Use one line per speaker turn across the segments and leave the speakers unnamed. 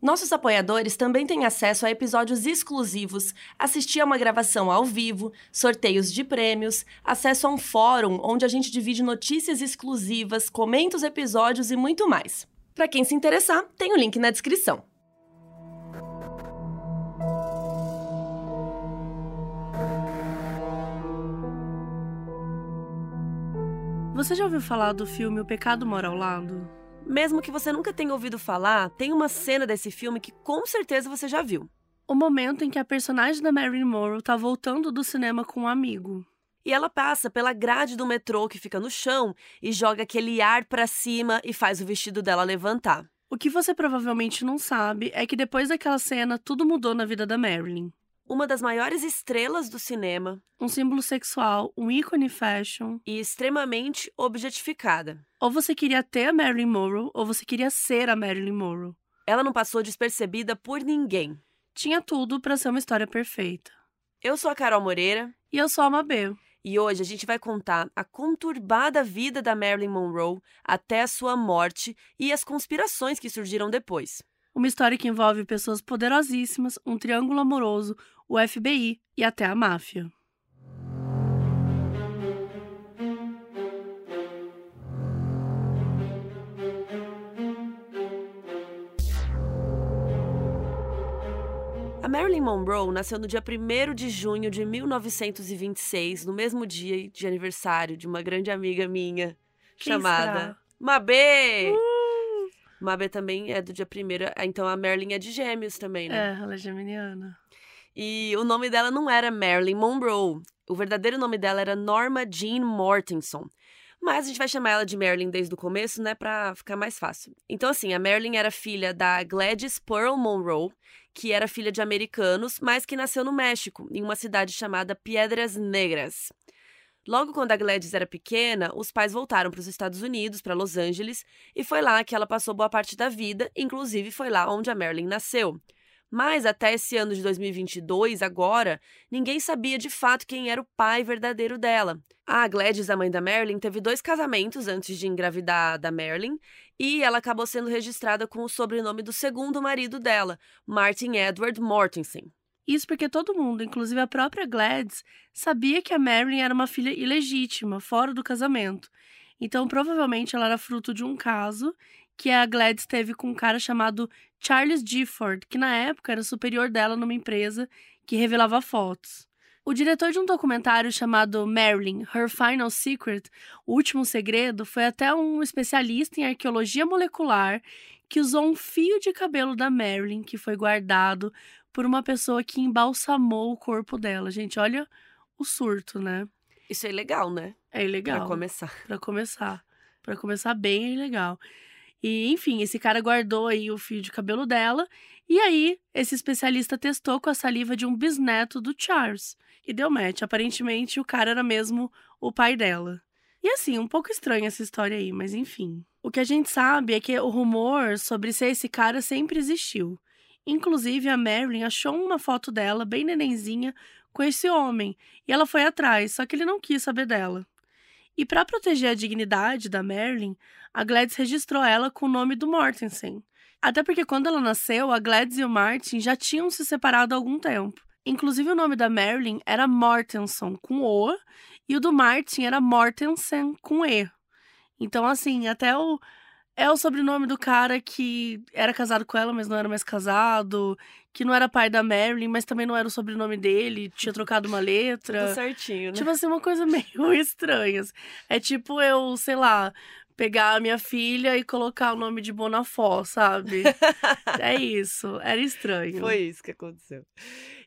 Nossos apoiadores também têm acesso a episódios exclusivos, assistir a uma gravação ao vivo, sorteios de prêmios, acesso a um fórum onde a gente divide notícias exclusivas, comenta os episódios e muito mais. Para quem se interessar, tem o link na descrição.
Você já ouviu falar do filme O Pecado Mora ao Lado?
Mesmo que você nunca tenha ouvido falar, tem uma cena desse filme que com certeza você já viu.
O momento em que a personagem da Marilyn Monroe tá voltando do cinema com um amigo.
E ela passa pela grade do metrô que fica no chão e joga aquele ar para cima e faz o vestido dela levantar.
O que você provavelmente não sabe é que depois daquela cena tudo mudou na vida da Marilyn
uma das maiores estrelas do cinema,
um símbolo sexual, um ícone fashion
e extremamente objetificada.
Ou você queria ter a Marilyn Monroe, ou você queria ser a Marilyn Monroe.
Ela não passou despercebida por ninguém.
Tinha tudo para ser uma história perfeita.
Eu sou a Carol Moreira.
E eu sou a Mabel.
E hoje a gente vai contar a conturbada vida da Marilyn Monroe até a sua morte e as conspirações que surgiram depois.
Uma história que envolve pessoas poderosíssimas, um triângulo amoroso, o FBI e até a máfia.
A Marilyn Monroe nasceu no dia 1 de junho de 1926, no mesmo dia de aniversário de uma grande amiga minha,
Quem
chamada
será?
Mabê.
Uh!
Mabê também é do dia primeiro, então a Marilyn é de gêmeos também, né?
É, ela é geminiana.
E o nome dela não era Marilyn Monroe. O verdadeiro nome dela era Norma Jean Mortenson. Mas a gente vai chamar ela de Marilyn desde o começo, né, pra ficar mais fácil. Então, assim, a Marilyn era filha da Gladys Pearl Monroe, que era filha de americanos, mas que nasceu no México, em uma cidade chamada Piedras Negras. Logo quando a Gladys era pequena, os pais voltaram para os Estados Unidos, para Los Angeles, e foi lá que ela passou boa parte da vida, inclusive foi lá onde a Marilyn nasceu. Mas até esse ano de 2022, agora, ninguém sabia de fato quem era o pai verdadeiro dela. A Gladys, a mãe da Marilyn, teve dois casamentos antes de engravidar da Marilyn, e ela acabou sendo registrada com o sobrenome do segundo marido dela, Martin Edward Mortensen.
Isso porque todo mundo, inclusive a própria Gladys, sabia que a Marilyn era uma filha ilegítima, fora do casamento. Então, provavelmente, ela era fruto de um caso que a Gladys teve com um cara chamado Charles Gifford, que na época era superior dela numa empresa que revelava fotos. O diretor de um documentário chamado Marilyn, Her Final Secret, O Último Segredo, foi até um especialista em arqueologia molecular que usou um fio de cabelo da Marilyn, que foi guardado por uma pessoa que embalsamou o corpo dela. Gente, olha o surto, né?
Isso é legal, né?
É ilegal.
Pra começar.
Pra começar. Pra começar bem, é ilegal. E, enfim, esse cara guardou aí o fio de cabelo dela. E aí, esse especialista testou com a saliva de um bisneto do Charles. E deu match. Aparentemente, o cara era mesmo o pai dela. E assim, um pouco estranha essa história aí, mas enfim. O que a gente sabe é que o rumor sobre ser esse cara sempre existiu. Inclusive, a Marilyn achou uma foto dela, bem nenenzinha, com esse homem. E ela foi atrás, só que ele não quis saber dela. E para proteger a dignidade da Marilyn, a Gladys registrou ela com o nome do Mortensen. Até porque quando ela nasceu, a Gladys e o Martin já tinham se separado há algum tempo. Inclusive o nome da Marilyn era Mortenson com O e o do Martin era Mortensen com E. Então assim, até o é o sobrenome do cara que era casado com ela, mas não era mais casado, que não era pai da Marilyn, mas também não era o sobrenome dele, tinha trocado uma letra.
Tudo certinho, né?
Tipo assim, uma coisa meio estranha. É tipo eu, sei lá, pegar a minha filha e colocar o nome de Bonafó, sabe? é isso. Era estranho.
Foi isso que aconteceu.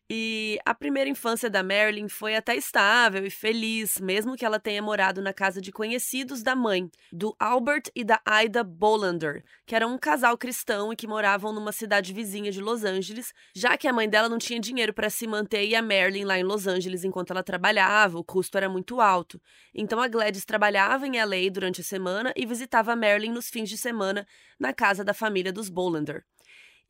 E a primeira infância da Marilyn foi até estável e feliz, mesmo que ela tenha morado na casa de conhecidos da mãe, do Albert e da Ida Bolander, que eram um casal cristão e que moravam numa cidade vizinha de Los Angeles, já que a mãe dela não tinha dinheiro para se manter e a Marilyn lá em Los Angeles enquanto ela trabalhava, o custo era muito alto. Então a Gladys trabalhava em LA durante a semana e visitava a Marilyn nos fins de semana na casa da família dos Bolander.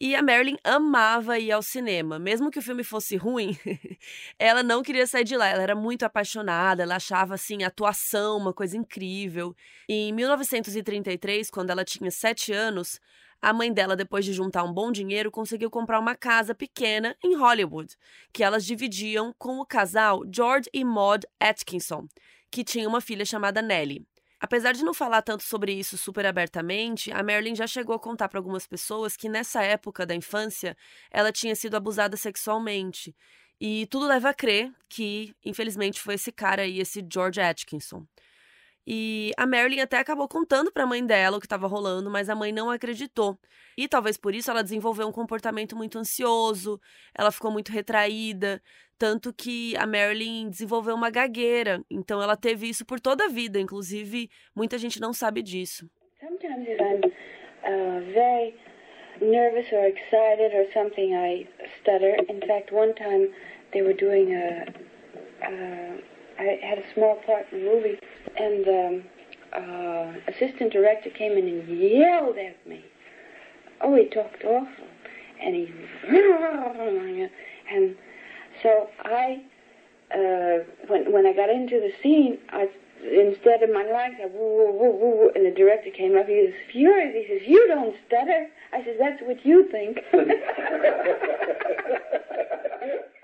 E a Marilyn amava ir ao cinema. Mesmo que o filme fosse ruim, ela não queria sair de lá. Ela era muito apaixonada, ela achava assim a atuação uma coisa incrível. E em 1933, quando ela tinha sete anos, a mãe dela, depois de juntar um bom dinheiro, conseguiu comprar uma casa pequena em Hollywood, que elas dividiam com o casal George e Maud Atkinson, que tinha uma filha chamada Nellie. Apesar de não falar tanto sobre isso super abertamente, a Marilyn já chegou a contar para algumas pessoas que nessa época da infância ela tinha sido abusada sexualmente. E tudo leva a crer que, infelizmente, foi esse cara aí, esse George Atkinson. E a Marilyn até acabou contando para a mãe dela o que estava rolando, mas a mãe não acreditou. E talvez por isso ela desenvolveu um comportamento muito ansioso, ela ficou muito retraída, tanto que a Marilyn desenvolveu uma gagueira. Então ela teve isso por toda a vida, inclusive muita gente não sabe disso.
Sometimes if I'm uh, very nervous or excited or something, I stutter. In fact, one time they were doing a, uh, I had a small part in the movie and the um, uh, assistant director came in and yelled at me. Oh, he talked awful, and he and so I, uh, when when I got into the scene, I instead of my lines, I woo woo woo woo, and the director came up. He was furious. He says, "You don't stutter." I said, "That's what you think."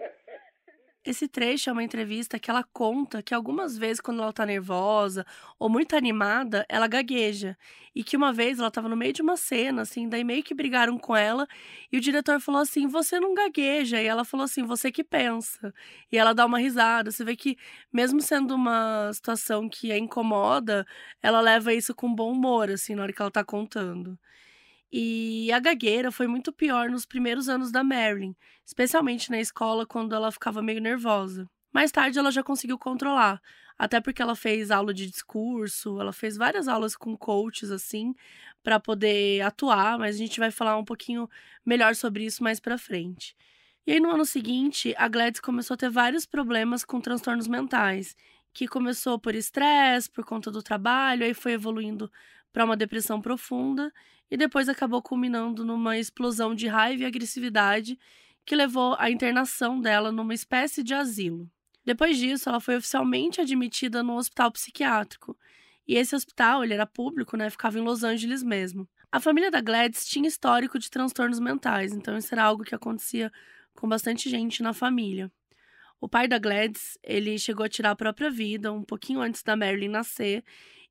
Esse trecho é uma entrevista que ela conta que algumas vezes, quando ela tá nervosa ou muito animada, ela gagueja. E que uma vez ela tava no meio de uma cena, assim, daí meio que brigaram com ela, e o diretor falou assim: Você não gagueja. E ela falou assim: Você que pensa. E ela dá uma risada. Você vê que, mesmo sendo uma situação que a incomoda, ela leva isso com bom humor, assim, na hora que ela tá contando. E a gagueira foi muito pior nos primeiros anos da Marilyn, especialmente na escola quando ela ficava meio nervosa. Mais tarde ela já conseguiu controlar, até porque ela fez aula de discurso, ela fez várias aulas com coaches assim, para poder atuar, mas a gente vai falar um pouquinho melhor sobre isso mais para frente. E aí no ano seguinte, a Gladys começou a ter vários problemas com transtornos mentais, que começou por estresse, por conta do trabalho, aí foi evoluindo para uma depressão profunda e depois acabou culminando numa explosão de raiva e agressividade que levou à internação dela numa espécie de asilo. Depois disso, ela foi oficialmente admitida num hospital psiquiátrico. E esse hospital, ele era público, né, ficava em Los Angeles mesmo. A família da Gladys tinha histórico de transtornos mentais, então isso era algo que acontecia com bastante gente na família. O pai da Gladys, ele chegou a tirar a própria vida um pouquinho antes da Marilyn nascer,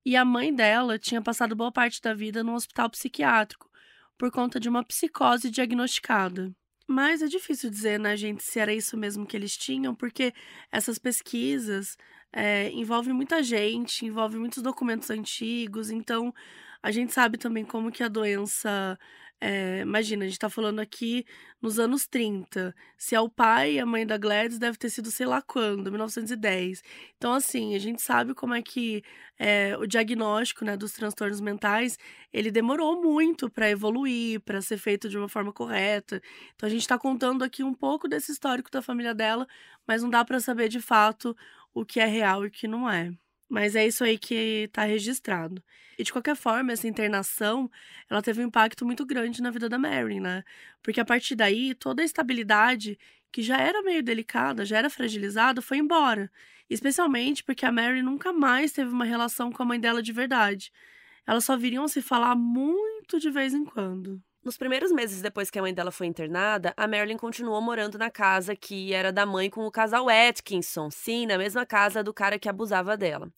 e a mãe dela tinha passado boa parte da vida no hospital psiquiátrico por conta de uma psicose diagnosticada. Mas é difícil dizer, né, gente, se era isso mesmo que eles tinham, porque essas pesquisas é, envolvem muita gente, envolvem muitos documentos antigos, então a gente sabe também como que a doença é, imagina, a gente tá falando aqui nos anos 30. Se é o pai e a mãe da Gladys, deve ter sido sei lá quando, 1910. Então, assim, a gente sabe como é que é, o diagnóstico né, dos transtornos mentais ele demorou muito para evoluir, para ser feito de uma forma correta. Então, a gente está contando aqui um pouco desse histórico da família dela, mas não dá para saber de fato o que é real e o que não é. Mas é isso aí que está registrado. E de qualquer forma, essa internação, ela teve um impacto muito grande na vida da Mary, né? Porque a partir daí, toda a estabilidade, que já era meio delicada, já era fragilizada, foi embora. Especialmente porque a Mary nunca mais teve uma relação com a mãe dela de verdade. Elas só viriam se falar muito de vez em quando.
Nos primeiros meses depois que a mãe dela foi internada, a Marilyn continuou morando na casa que era da mãe com o casal Atkinson, sim, na mesma casa do cara que abusava dela.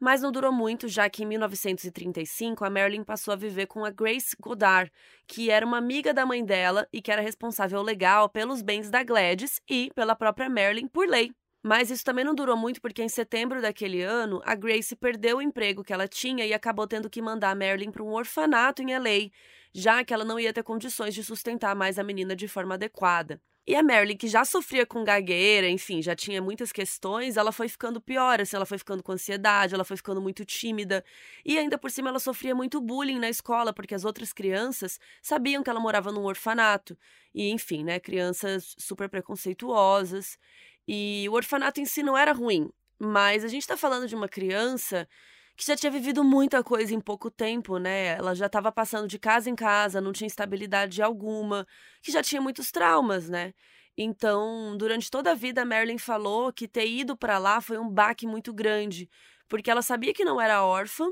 Mas não durou muito, já que em 1935 a Marilyn passou a viver com a Grace Goddard, que era uma amiga da mãe dela e que era responsável legal pelos bens da Gladys e pela própria Marilyn por lei. Mas isso também não durou muito porque em setembro daquele ano, a Grace perdeu o emprego que ela tinha e acabou tendo que mandar a Marilyn para um orfanato em LA, já que ela não ia ter condições de sustentar mais a menina de forma adequada. E a Marilyn, que já sofria com gagueira, enfim, já tinha muitas questões, ela foi ficando pior, assim, ela foi ficando com ansiedade, ela foi ficando muito tímida. E ainda por cima ela sofria muito bullying na escola, porque as outras crianças sabiam que ela morava num orfanato. E, enfim, né, crianças super preconceituosas. E o orfanato em si não era ruim, mas a gente tá falando de uma criança que já tinha vivido muita coisa em pouco tempo, né? Ela já estava passando de casa em casa, não tinha estabilidade alguma, que já tinha muitos traumas, né? Então, durante toda a vida, a Marilyn falou que ter ido para lá foi um baque muito grande, porque ela sabia que não era órfã,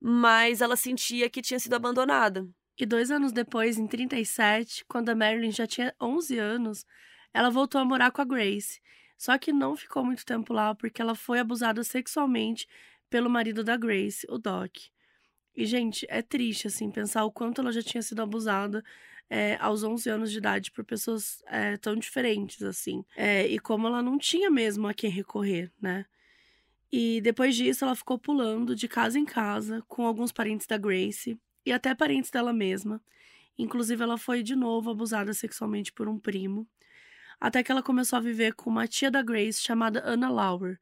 mas ela sentia que tinha sido abandonada.
E dois anos depois, em 37, quando a Marilyn já tinha 11 anos, ela voltou a morar com a Grace. Só que não ficou muito tempo lá porque ela foi abusada sexualmente pelo marido da Grace, o Doc. E, gente, é triste, assim, pensar o quanto ela já tinha sido abusada é, aos 11 anos de idade por pessoas é, tão diferentes, assim. É, e como ela não tinha mesmo a quem recorrer, né? E depois disso, ela ficou pulando de casa em casa com alguns parentes da Grace e até parentes dela mesma. Inclusive, ela foi de novo abusada sexualmente por um primo. Até que ela começou a viver com uma tia da Grace chamada Anna Lauer,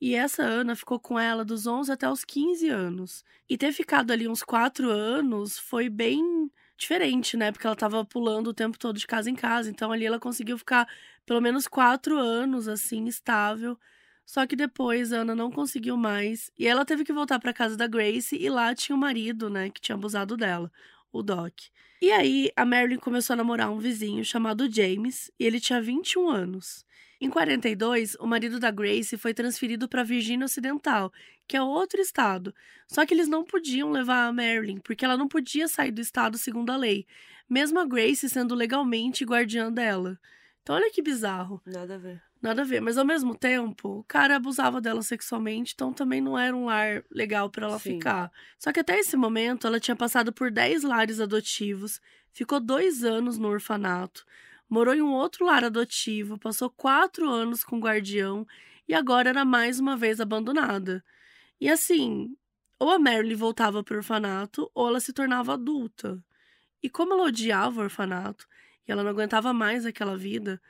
e essa Ana ficou com ela dos 11 até os 15 anos. E ter ficado ali uns 4 anos foi bem diferente, né? Porque ela tava pulando o tempo todo de casa em casa. Então ali ela conseguiu ficar pelo menos 4 anos, assim, estável. Só que depois a Ana não conseguiu mais. E ela teve que voltar para casa da Grace. E lá tinha o marido, né? Que tinha abusado dela, o Doc. E aí a Marilyn começou a namorar um vizinho chamado James. E ele tinha 21 anos. Em 42, o marido da Grace foi transferido para Virgínia Ocidental, que é outro estado. Só que eles não podiam levar a Marilyn, porque ela não podia sair do estado segundo a lei, mesmo a Grace sendo legalmente guardiã dela. Então olha que bizarro.
Nada a ver.
Nada a ver, mas ao mesmo tempo, o cara abusava dela sexualmente, então também não era um lar legal para ela
Sim.
ficar. Só que até esse momento, ela tinha passado por 10 lares adotivos, ficou dois anos no orfanato, morou em um outro lar adotivo, passou quatro anos com o guardião e agora era mais uma vez abandonada. E assim, ou a Marilyn voltava para o orfanato ou ela se tornava adulta. E como ela odiava o orfanato e ela não aguentava mais aquela vida,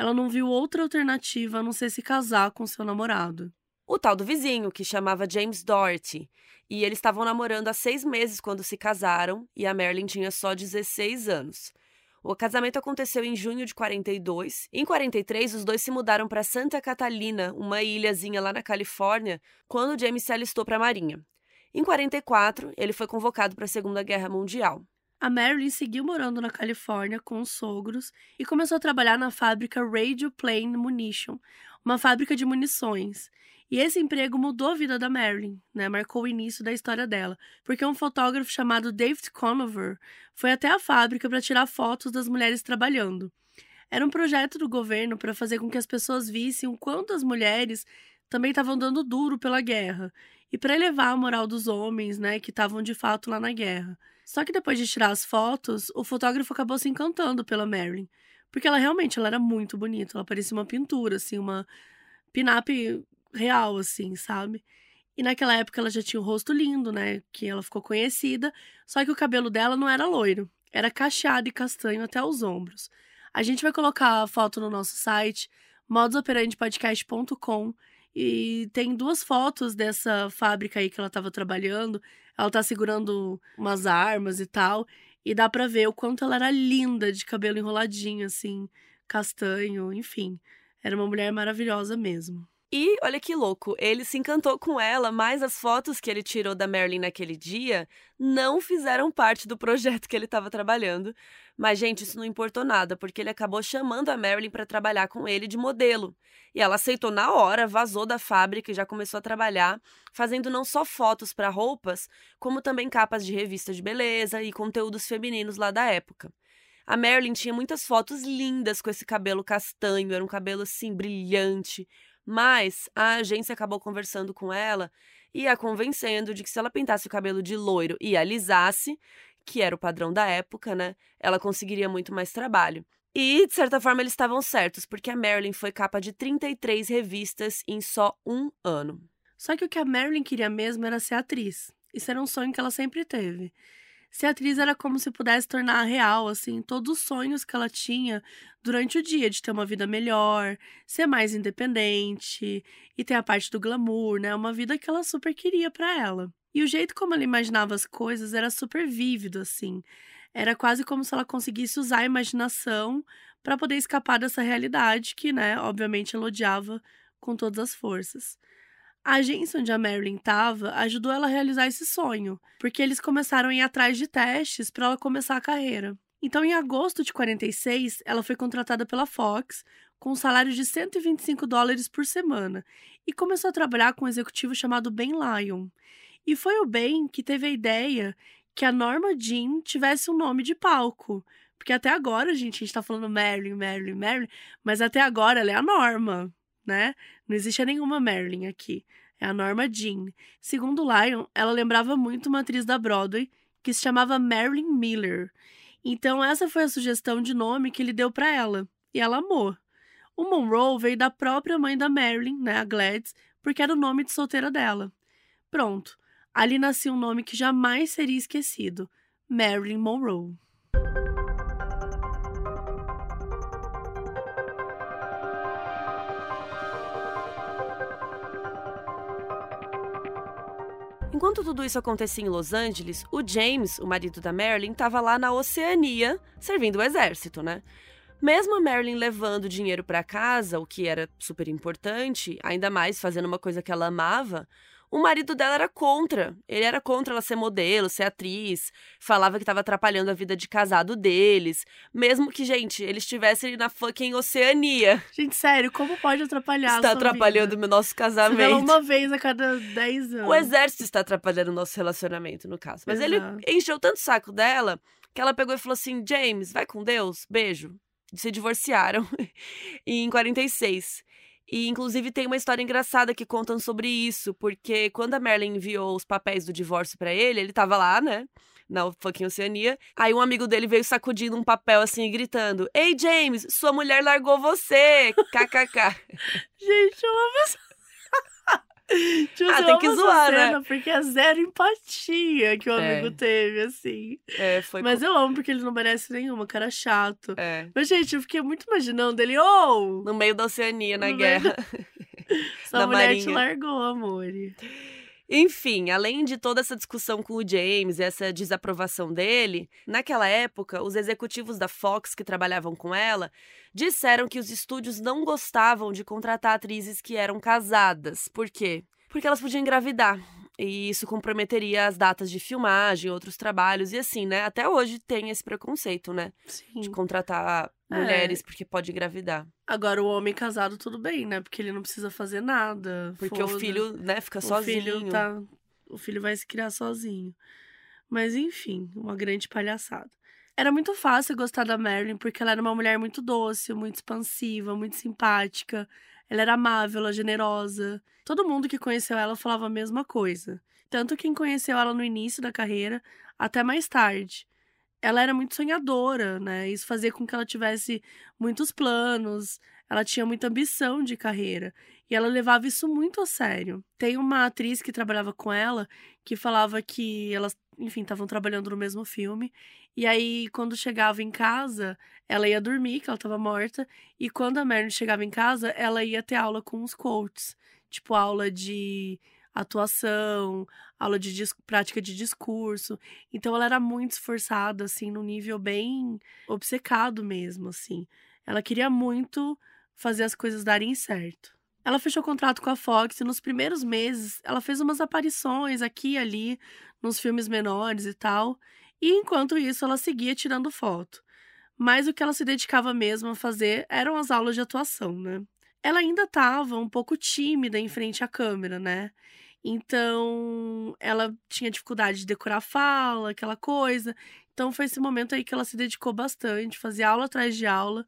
ela não viu outra alternativa a não ser se casar com seu namorado.
O tal do vizinho, que chamava James Doherty. E eles estavam namorando há seis meses quando se casaram, e a Marilyn tinha só 16 anos. O casamento aconteceu em junho de 42. Em 43, os dois se mudaram para Santa Catalina, uma ilhazinha lá na Califórnia, quando James se alistou para a Marinha. Em 44, ele foi convocado para a Segunda Guerra Mundial.
A Marilyn seguiu morando na Califórnia com os sogros e começou a trabalhar na fábrica Radio Plane Munition, uma fábrica de munições. E esse emprego mudou a vida da Marilyn, né? Marcou o início da história dela, porque um fotógrafo chamado David Conover foi até a fábrica para tirar fotos das mulheres trabalhando. Era um projeto do governo para fazer com que as pessoas vissem o quanto as mulheres também estavam dando duro pela guerra e para elevar a moral dos homens, né, que estavam de fato lá na guerra. Só que depois de tirar as fotos, o fotógrafo acabou se encantando pela Marilyn, porque ela realmente ela era muito bonita, ela parecia uma pintura, assim, uma pin-up real, assim, sabe? E naquela época ela já tinha o rosto lindo, né? Que ela ficou conhecida. Só que o cabelo dela não era loiro, era cacheado e castanho até os ombros. A gente vai colocar a foto no nosso site, modosoperandepodcast.com. E tem duas fotos dessa fábrica aí que ela estava trabalhando. Ela tá segurando umas armas e tal. E dá pra ver o quanto ela era linda, de cabelo enroladinho, assim, castanho, enfim. Era uma mulher maravilhosa mesmo.
E olha que louco, ele se encantou com ela, mas as fotos que ele tirou da Marilyn naquele dia não fizeram parte do projeto que ele estava trabalhando. Mas, gente, isso não importou nada, porque ele acabou chamando a Marilyn para trabalhar com ele de modelo. E ela aceitou na hora, vazou da fábrica e já começou a trabalhar, fazendo não só fotos para roupas, como também capas de revista de beleza e conteúdos femininos lá da época. A Marilyn tinha muitas fotos lindas com esse cabelo castanho, era um cabelo assim brilhante, mas a agência acabou conversando com ela e a convencendo de que se ela pintasse o cabelo de loiro e alisasse, que era o padrão da época, né, ela conseguiria muito mais trabalho. E, de certa forma, eles estavam certos, porque a Marilyn foi capa de 33 revistas em só um ano.
Só que o que a Marilyn queria mesmo era ser atriz. Isso era um sonho que ela sempre teve. Ser atriz era como se pudesse tornar real, assim, todos os sonhos que ela tinha durante o dia, de ter uma vida melhor, ser mais independente e ter a parte do glamour, né? Uma vida que ela super queria para ela. E o jeito como ela imaginava as coisas era super vívido, assim. Era quase como se ela conseguisse usar a imaginação para poder escapar dessa realidade que, né, obviamente ela odiava com todas as forças. A agência onde a Marilyn estava ajudou ela a realizar esse sonho, porque eles começaram a ir atrás de testes para ela começar a carreira. Então, em agosto de 46, ela foi contratada pela Fox com um salário de 125 dólares por semana e começou a trabalhar com um executivo chamado Ben Lyon. E foi o Ben que teve a ideia que a Norma Jean tivesse um nome de palco. Porque até agora, gente, a gente tá falando Marilyn, Marilyn, Marilyn, mas até agora ela é a Norma, né? Não existe nenhuma Marilyn aqui. É a Norma Jean. Segundo Lyon, ela lembrava muito uma atriz da Broadway que se chamava Marilyn Miller. Então, essa foi a sugestão de nome que ele deu para ela. E ela amou. O Monroe veio da própria mãe da Marilyn, né, a Gladys, porque era o nome de solteira dela. Pronto. Ali nascia um nome que jamais seria esquecido: Marilyn Monroe.
Enquanto tudo isso acontecia em Los Angeles, o James, o marido da Marilyn, estava lá na Oceania, servindo o exército, né? Mesmo a Marilyn levando dinheiro para casa, o que era super importante, ainda mais fazendo uma coisa que ela amava, o marido dela era contra. Ele era contra ela ser modelo, ser atriz. Falava que estava atrapalhando a vida de casado deles. Mesmo que, gente, eles estivessem na fucking Oceania.
Gente, sério, como pode atrapalhar
Está atrapalhando o nosso casamento.
Você uma vez a cada 10 anos.
O exército está atrapalhando o nosso relacionamento, no caso. Mas Exato. ele encheu tanto o saco dela que ela pegou e falou assim: James, vai com Deus, beijo. Se divorciaram em 46. E, inclusive, tem uma história engraçada que contam sobre isso, porque quando a Merlin enviou os papéis do divórcio para ele, ele tava lá, né? Na fucking Oceania. Aí um amigo dele veio sacudindo um papel assim e gritando: Ei, James, sua mulher largou você! KKK.
Gente, eu amo essa
Tipo, ah, tem que zoar, né?
Porque é zero empatia que o é. amigo teve, assim.
É, foi.
Mas eu amo porque ele não merece nenhuma, cara chato. É. Mas, gente, eu fiquei muito imaginando ele, oh!
No meio da Oceania, na guerra.
Sua mulher marinha. te largou, amor.
Enfim, além de toda essa discussão com o James essa desaprovação dele, naquela época, os executivos da Fox que trabalhavam com ela disseram que os estúdios não gostavam de contratar atrizes que eram casadas. Por quê? Porque elas podiam engravidar. E isso comprometeria as datas de filmagem, outros trabalhos. E assim, né? Até hoje tem esse preconceito, né?
Sim.
De contratar é. mulheres porque pode engravidar.
Agora, o homem casado, tudo bem, né? Porque ele não precisa fazer nada.
Porque
foda.
o filho, né, fica
o
sozinho.
Filho tá... O filho vai se criar sozinho. Mas enfim, uma grande palhaçada. Era muito fácil gostar da Marilyn porque ela era uma mulher muito doce, muito expansiva, muito simpática. Ela era amável, ela generosa. Todo mundo que conheceu ela falava a mesma coisa. Tanto quem conheceu ela no início da carreira, até mais tarde. Ela era muito sonhadora, né? Isso fazia com que ela tivesse muitos planos, ela tinha muita ambição de carreira. E ela levava isso muito a sério. Tem uma atriz que trabalhava com ela que falava que elas, enfim, estavam trabalhando no mesmo filme. E aí, quando chegava em casa, ela ia dormir, que ela estava morta. E quando a Marilyn chegava em casa, ela ia ter aula com os coaches. Tipo, aula de atuação, aula de prática de discurso. Então, ela era muito esforçada, assim, num nível bem obcecado mesmo, assim. Ela queria muito fazer as coisas darem certo. Ela fechou contrato com a Fox e nos primeiros meses ela fez umas aparições aqui e ali, nos filmes menores e tal. E enquanto isso, ela seguia tirando foto. Mas o que ela se dedicava mesmo a fazer eram as aulas de atuação, né? Ela ainda estava um pouco tímida em frente à câmera, né? Então, ela tinha dificuldade de decorar fala, aquela coisa. Então, foi esse momento aí que ela se dedicou bastante, fazia aula atrás de aula,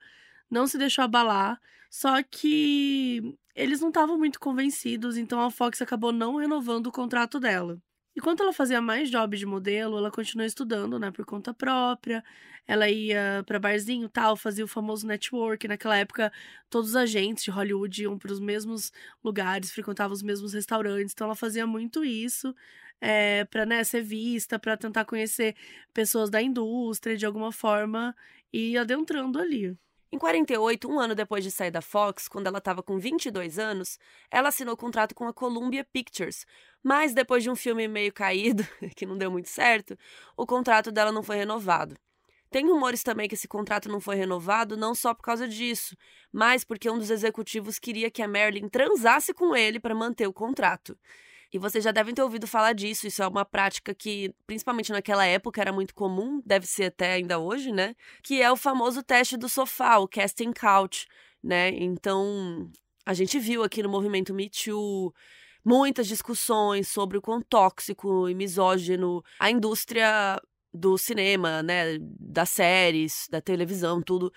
não se deixou abalar. Só que eles não estavam muito convencidos, então a Fox acabou não renovando o contrato dela. Enquanto ela fazia mais job de modelo, ela continuou estudando, né, por conta própria. Ela ia para barzinho tal, fazia o famoso network. Naquela época, todos os agentes de Hollywood iam para os mesmos lugares, frequentavam os mesmos restaurantes. Então, ela fazia muito isso é, para né, ser vista, para tentar conhecer pessoas da indústria de alguma forma e adentrando ali.
Em 48, um ano depois de sair da Fox, quando ela estava com 22 anos, ela assinou contrato com a Columbia Pictures. Mas depois de um filme meio caído, que não deu muito certo, o contrato dela não foi renovado. Tem rumores também que esse contrato não foi renovado não só por causa disso, mas porque um dos executivos queria que a Marilyn transasse com ele para manter o contrato. E vocês já devem ter ouvido falar disso. Isso é uma prática que, principalmente naquela época, era muito comum, deve ser até ainda hoje, né? Que é o famoso teste do sofá, o casting couch, né? Então, a gente viu aqui no movimento Me Too muitas discussões sobre o quão tóxico e misógino a indústria do cinema, né? Das séries, da televisão, tudo.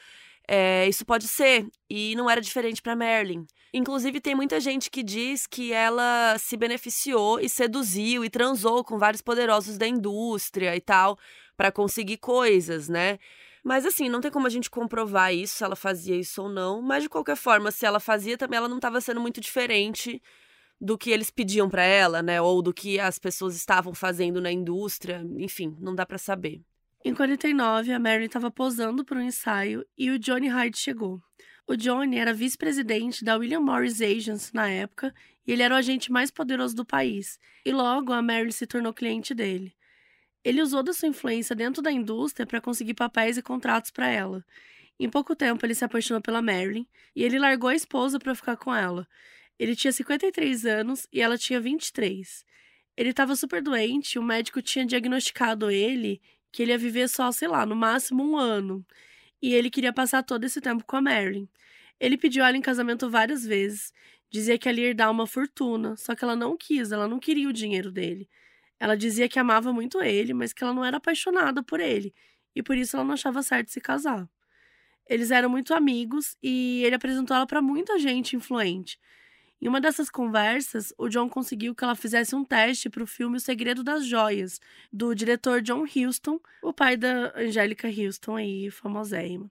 É, isso pode ser. E não era diferente para Marilyn. Inclusive, tem muita gente que diz que ela se beneficiou e seduziu e transou com vários poderosos da indústria e tal, para conseguir coisas, né? Mas assim, não tem como a gente comprovar isso, se ela fazia isso ou não. Mas de qualquer forma, se ela fazia, também ela não estava sendo muito diferente do que eles pediam para ela, né? Ou do que as pessoas estavam fazendo na indústria. Enfim, não dá para saber.
Em 49, a Mary estava posando para um ensaio e o Johnny Hyde chegou. O Johnny era vice-presidente da William Morris Agents na época e ele era o agente mais poderoso do país. E logo a Mary se tornou cliente dele. Ele usou da sua influência dentro da indústria para conseguir papéis e contratos para ela. Em pouco tempo, ele se apaixonou pela Marilyn e ele largou a esposa para ficar com ela. Ele tinha 53 anos e ela tinha 23. Ele estava super doente e o médico tinha diagnosticado ele que ele ia viver só, sei lá, no máximo um ano e ele queria passar todo esse tempo com a Marilyn. Ele pediu ela em casamento várias vezes, dizia que ela ia dar uma fortuna, só que ela não quis, ela não queria o dinheiro dele. Ela dizia que amava muito ele, mas que ela não era apaixonada por ele, e por isso ela não achava certo se casar. Eles eram muito amigos e ele apresentou ela para muita gente influente. Em uma dessas conversas, o John conseguiu que ela fizesse um teste para o filme O Segredo das Joias, do diretor John Huston, o pai da Angélica Huston aí, famosérrima.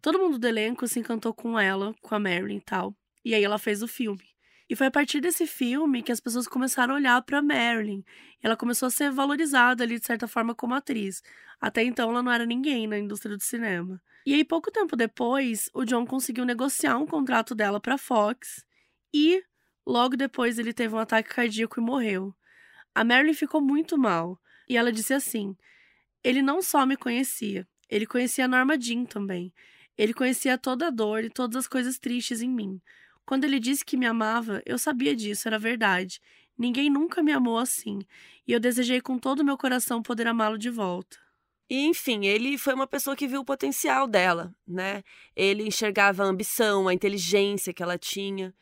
Todo mundo do elenco se encantou com ela, com a Marilyn e tal. E aí ela fez o filme. E foi a partir desse filme que as pessoas começaram a olhar para Marilyn. E ela começou a ser valorizada ali de certa forma como atriz. Até então ela não era ninguém na indústria do cinema. E aí pouco tempo depois, o John conseguiu negociar um contrato dela para Fox e logo depois ele teve um ataque cardíaco e morreu. A Marilyn ficou muito mal e ela disse assim: ele não só me conhecia, ele conhecia a Norma Jean também. Ele conhecia toda a dor e todas as coisas tristes em mim. Quando ele disse que me amava, eu sabia disso, era verdade. Ninguém nunca me amou assim, e eu desejei com todo o meu coração poder amá-lo de volta.
E, enfim, ele foi uma pessoa que viu o potencial dela, né? Ele enxergava a ambição, a inteligência que ela tinha.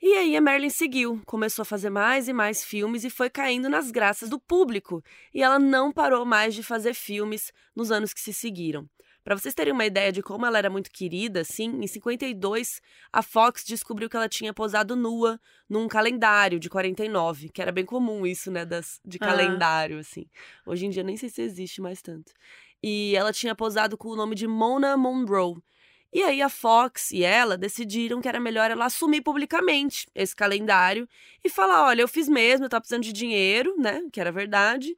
E aí a Marilyn seguiu, começou a fazer mais e mais filmes e foi caindo nas graças do público. E ela não parou mais de fazer filmes nos anos que se seguiram. Para vocês terem uma ideia de como ela era muito querida, assim, em 52, a Fox descobriu que ela tinha posado nua num calendário de 49, que era bem comum isso, né, das, de calendário, assim. Hoje em dia nem sei se existe mais tanto. E ela tinha posado com o nome de Mona Monroe, e aí a Fox e ela decidiram que era melhor ela assumir publicamente esse calendário e falar: olha, eu fiz mesmo, eu tava precisando de dinheiro, né? Que era verdade.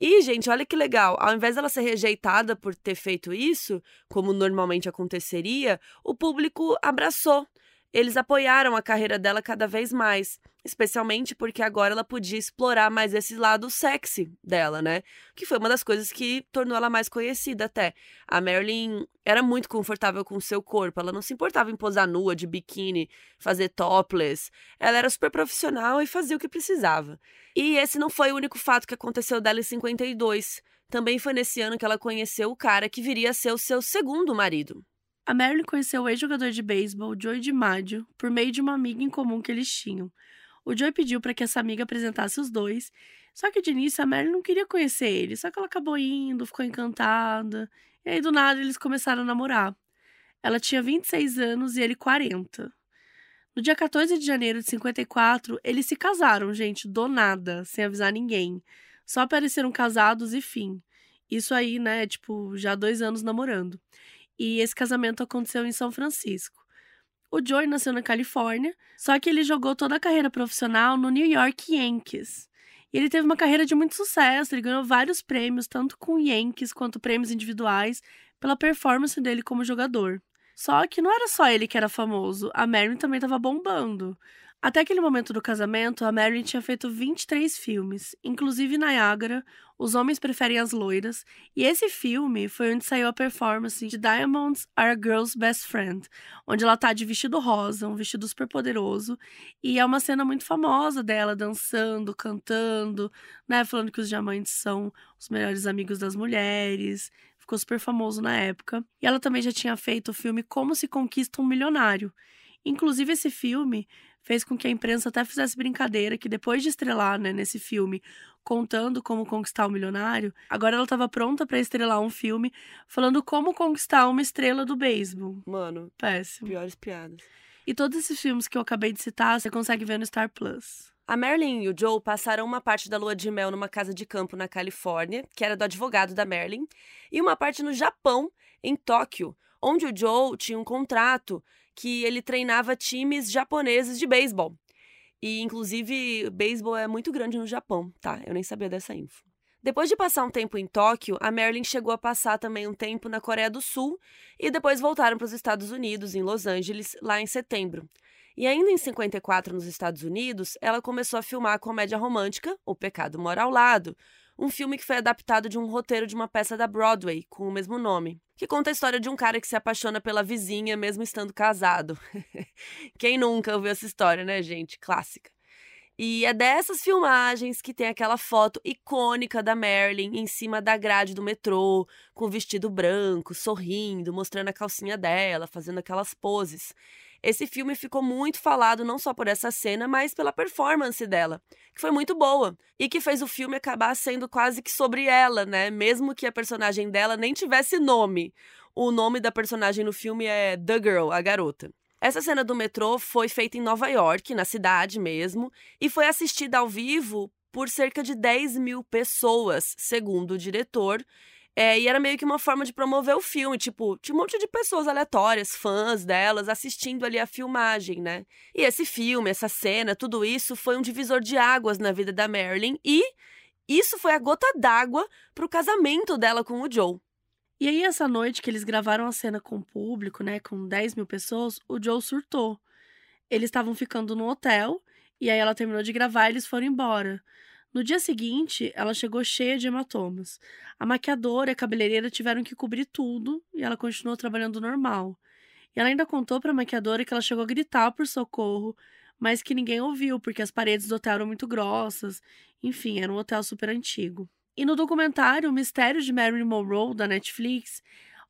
E, gente, olha que legal, ao invés dela ser rejeitada por ter feito isso, como normalmente aconteceria, o público abraçou eles apoiaram a carreira dela cada vez mais, especialmente porque agora ela podia explorar mais esse lado sexy dela, né? Que foi uma das coisas que tornou ela mais conhecida até. A Marilyn era muito confortável com o seu corpo, ela não se importava em posar nua, de biquíni, fazer topless. Ela era super profissional e fazia o que precisava. E esse não foi o único fato que aconteceu dela em 52. Também foi nesse ano que ela conheceu o cara que viria a ser o seu segundo marido.
A Marilyn conheceu o ex-jogador de beisebol Joey DiMaggio por meio de uma amiga em comum que eles tinham. O Joey pediu para que essa amiga apresentasse os dois, só que de início a Marilyn não queria conhecer ele, só que ela acabou indo, ficou encantada, e aí do nada eles começaram a namorar. Ela tinha 26 anos e ele 40. No dia 14 de janeiro de 54, eles se casaram, gente, do nada, sem avisar ninguém. Só apareceram casados e fim. Isso aí, né, tipo, já dois anos namorando. E esse casamento aconteceu em São Francisco. O Joey nasceu na Califórnia, só que ele jogou toda a carreira profissional no New York Yankees. E ele teve uma carreira de muito sucesso, ele ganhou vários prêmios, tanto com Yankees quanto prêmios individuais, pela performance dele como jogador. Só que não era só ele que era famoso, a Marilyn também estava bombando. Até aquele momento do casamento, a Marilyn tinha feito 23 filmes, inclusive Niagara, Os Homens Preferem as Loiras, e esse filme foi onde saiu a performance de Diamonds Are a Girl's Best Friend, onde ela tá de vestido rosa, um vestido super poderoso, e é uma cena muito famosa dela dançando, cantando, né, falando que os diamantes são os melhores amigos das mulheres, ficou super famoso na época. E ela também já tinha feito o filme Como se Conquista um Milionário. Inclusive, esse filme fez com que a imprensa até fizesse brincadeira que depois de estrelar né, nesse filme, contando como conquistar o um milionário, agora ela estava pronta para estrelar um filme falando como conquistar uma estrela do beisebol.
Mano,
péssimo.
Piores piadas.
E todos esses filmes que eu acabei de citar, você consegue ver no Star Plus.
A Marilyn e o Joe passaram uma parte da lua de mel numa casa de campo na Califórnia, que era do advogado da Marilyn, e uma parte no Japão, em Tóquio, onde o Joe tinha um contrato que ele treinava times japoneses de beisebol. E, inclusive, beisebol é muito grande no Japão, tá? Eu nem sabia dessa info. Depois de passar um tempo em Tóquio, a Marilyn chegou a passar também um tempo na Coreia do Sul e depois voltaram para os Estados Unidos, em Los Angeles, lá em setembro. E ainda em 54, nos Estados Unidos, ela começou a filmar a comédia romântica O Pecado Mora ao Lado, um filme que foi adaptado de um roteiro de uma peça da Broadway com o mesmo nome, que conta a história de um cara que se apaixona pela vizinha mesmo estando casado. Quem nunca ouviu essa história, né, gente? Clássica. E é dessas filmagens que tem aquela foto icônica da Marilyn em cima da grade do metrô, com o vestido branco, sorrindo, mostrando a calcinha dela, fazendo aquelas poses. Esse filme ficou muito falado não só por essa cena, mas pela performance dela, que foi muito boa e que fez o filme acabar sendo quase que sobre ela, né? Mesmo que a personagem dela nem tivesse nome. O nome da personagem no filme é The Girl, a garota. Essa cena do metrô foi feita em Nova York, na cidade mesmo, e foi assistida ao vivo por cerca de 10 mil pessoas, segundo o diretor, é, e era meio que uma forma de promover o filme, tipo, tinha um monte de pessoas aleatórias, fãs delas, assistindo ali a filmagem, né? E esse filme, essa cena, tudo isso foi um divisor de águas na vida da Marilyn e isso foi a gota d'água pro casamento dela com o Joe.
E aí, essa noite que eles gravaram a cena com o público, né, com 10 mil pessoas, o Joe surtou. Eles estavam ficando no hotel e aí ela terminou de gravar e eles foram embora. No dia seguinte, ela chegou cheia de hematomas. A maquiadora e a cabeleireira tiveram que cobrir tudo e ela continuou trabalhando normal. E ela ainda contou para a maquiadora que ela chegou a gritar por socorro, mas que ninguém ouviu porque as paredes do hotel eram muito grossas. Enfim, era um hotel super antigo. E no documentário Mistério de Marilyn Monroe da Netflix,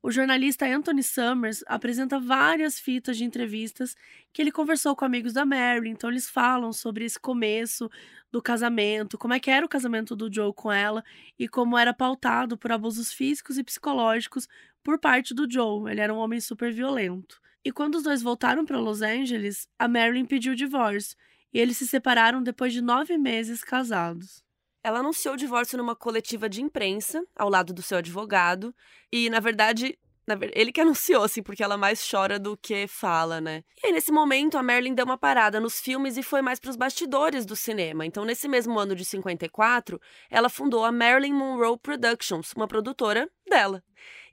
o jornalista Anthony Summers apresenta várias fitas de entrevistas que ele conversou com amigos da Mary. Então eles falam sobre esse começo do casamento, como é que era o casamento do Joe com ela e como era pautado por abusos físicos e psicológicos por parte do Joe. Ele era um homem super violento. E quando os dois voltaram para Los Angeles, a Marilyn pediu o divórcio e eles se separaram depois de nove meses casados.
Ela anunciou o divórcio numa coletiva de imprensa, ao lado do seu advogado, e, na verdade, ele que anunciou, assim, porque ela mais chora do que fala, né? E aí, nesse momento, a Marilyn deu uma parada nos filmes e foi mais para os bastidores do cinema. Então, nesse mesmo ano de 54, ela fundou a Marilyn Monroe Productions, uma produtora dela.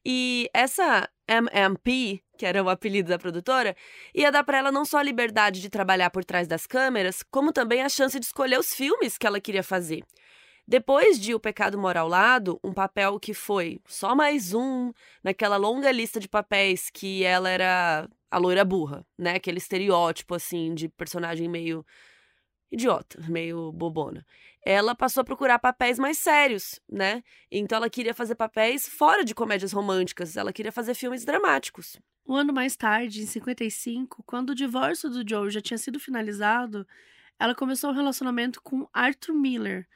E essa MMP, que era o apelido da produtora, ia dar para ela não só a liberdade de trabalhar por trás das câmeras, como também a chance de escolher os filmes que ela queria fazer. Depois de O Pecado Mora ao Lado, um papel que foi só mais um naquela longa lista de papéis que ela era a loira burra, né? Aquele estereótipo, assim, de personagem meio idiota, meio bobona. Ela passou a procurar papéis mais sérios, né? Então ela queria fazer papéis fora de comédias românticas, ela queria fazer filmes dramáticos.
Um ano mais tarde, em 55, quando o divórcio do Joe já tinha sido finalizado, ela começou um relacionamento com Arthur Miller,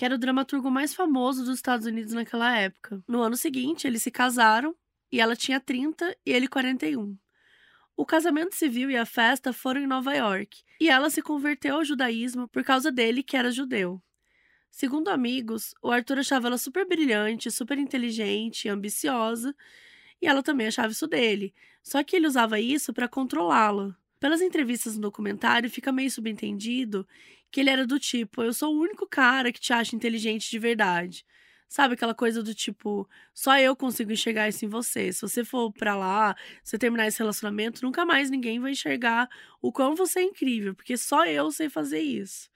que era o dramaturgo mais famoso dos Estados Unidos naquela época. No ano seguinte, eles se casaram e ela tinha 30 e ele 41. O casamento civil e a festa foram em Nova York, e ela se converteu ao judaísmo por causa dele, que era judeu. Segundo amigos, o Arthur achava ela super brilhante, super inteligente, ambiciosa, e ela também achava isso dele. Só que ele usava isso para controlá-la. Pelas entrevistas no documentário, fica meio subentendido que ele era do tipo: eu sou o único cara que te acha inteligente de verdade. Sabe aquela coisa do tipo, só eu consigo enxergar isso em você. Se você for para lá, se você terminar esse relacionamento, nunca mais ninguém vai enxergar o quão você é incrível, porque só eu sei fazer isso.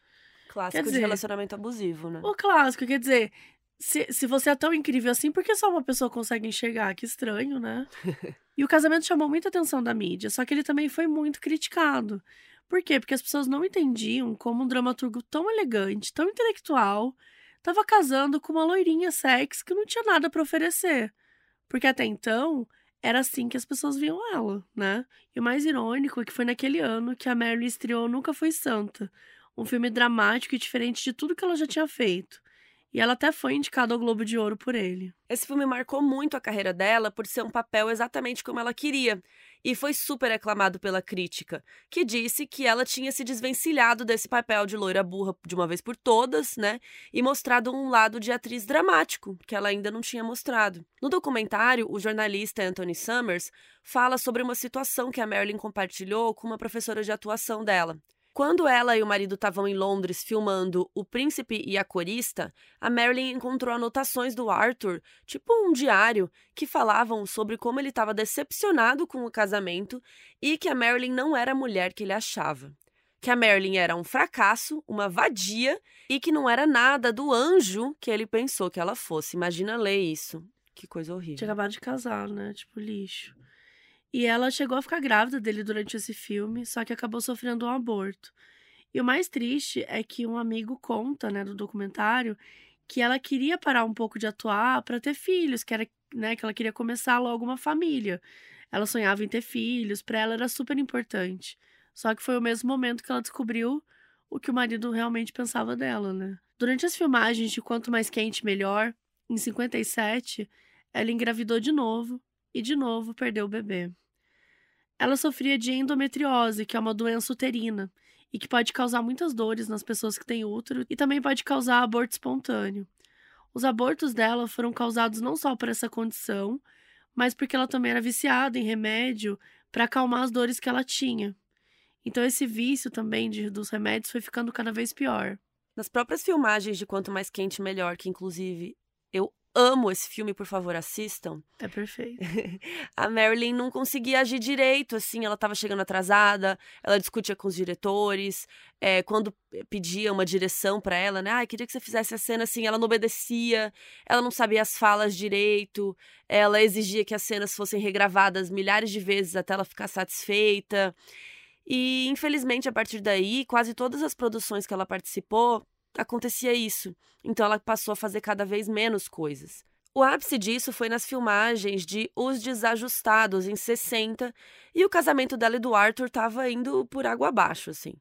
Clássico
dizer,
de relacionamento abusivo, né?
O clássico, quer dizer, se, se você é tão incrível assim, por que só uma pessoa consegue enxergar? Que estranho, né? e o casamento chamou muita atenção da mídia, só que ele também foi muito criticado. Por quê? Porque as pessoas não entendiam como um dramaturgo tão elegante, tão intelectual, estava casando com uma loirinha sexy que não tinha nada para oferecer. Porque até então, era assim que as pessoas viam ela, né? E o mais irônico é que foi naquele ano que a Marilyn estreou Nunca Foi Santa, um filme dramático e diferente de tudo que ela já tinha feito. E ela até foi indicada ao Globo de Ouro por ele.
Esse filme marcou muito a carreira dela por ser um papel exatamente como ela queria. E foi super aclamado pela crítica, que disse que ela tinha se desvencilhado desse papel de loira burra de uma vez por todas, né? E mostrado um lado de atriz dramático, que ela ainda não tinha mostrado. No documentário, o jornalista Anthony Summers fala sobre uma situação que a Marilyn compartilhou com uma professora de atuação dela. Quando ela e o marido estavam em Londres filmando O Príncipe e a Corista, a Marilyn encontrou anotações do Arthur, tipo um diário, que falavam sobre como ele estava decepcionado com o casamento e que a Marilyn não era a mulher que ele achava. Que a Marilyn era um fracasso, uma vadia e que não era nada do anjo que ele pensou que ela fosse. Imagina ler isso. Que coisa horrível.
Tinha acabado de casar, né? Tipo, lixo. E ela chegou a ficar grávida dele durante esse filme, só que acabou sofrendo um aborto. E o mais triste é que um amigo conta, né, do documentário, que ela queria parar um pouco de atuar para ter filhos, que era, né, que ela queria começar logo uma família. Ela sonhava em ter filhos, para ela era super importante. Só que foi o mesmo momento que ela descobriu o que o marido realmente pensava dela, né? Durante as filmagens de Quanto Mais Quente Melhor, em 57, ela engravidou de novo e de novo perdeu o bebê. Ela sofria de endometriose, que é uma doença uterina e que pode causar muitas dores nas pessoas que têm útero e também pode causar aborto espontâneo. Os abortos dela foram causados não só por essa condição, mas porque ela também era viciada em remédio para acalmar as dores que ela tinha. Então esse vício também de, dos remédios foi ficando cada vez pior.
Nas próprias filmagens de Quanto Mais Quente Melhor, que inclusive eu amo esse filme, por favor, assistam.
É perfeito.
a Marilyn não conseguia agir direito, assim, ela estava chegando atrasada, ela discutia com os diretores, é, quando pedia uma direção para ela, né? Ah, queria que você fizesse a cena assim, ela não obedecia, ela não sabia as falas direito, ela exigia que as cenas fossem regravadas milhares de vezes até ela ficar satisfeita. E, infelizmente, a partir daí, quase todas as produções que ela participou acontecia isso. Então ela passou a fazer cada vez menos coisas. O ápice disso foi nas filmagens de Os Desajustados, em 60, e o casamento dela e do Arthur estava indo por água abaixo, assim.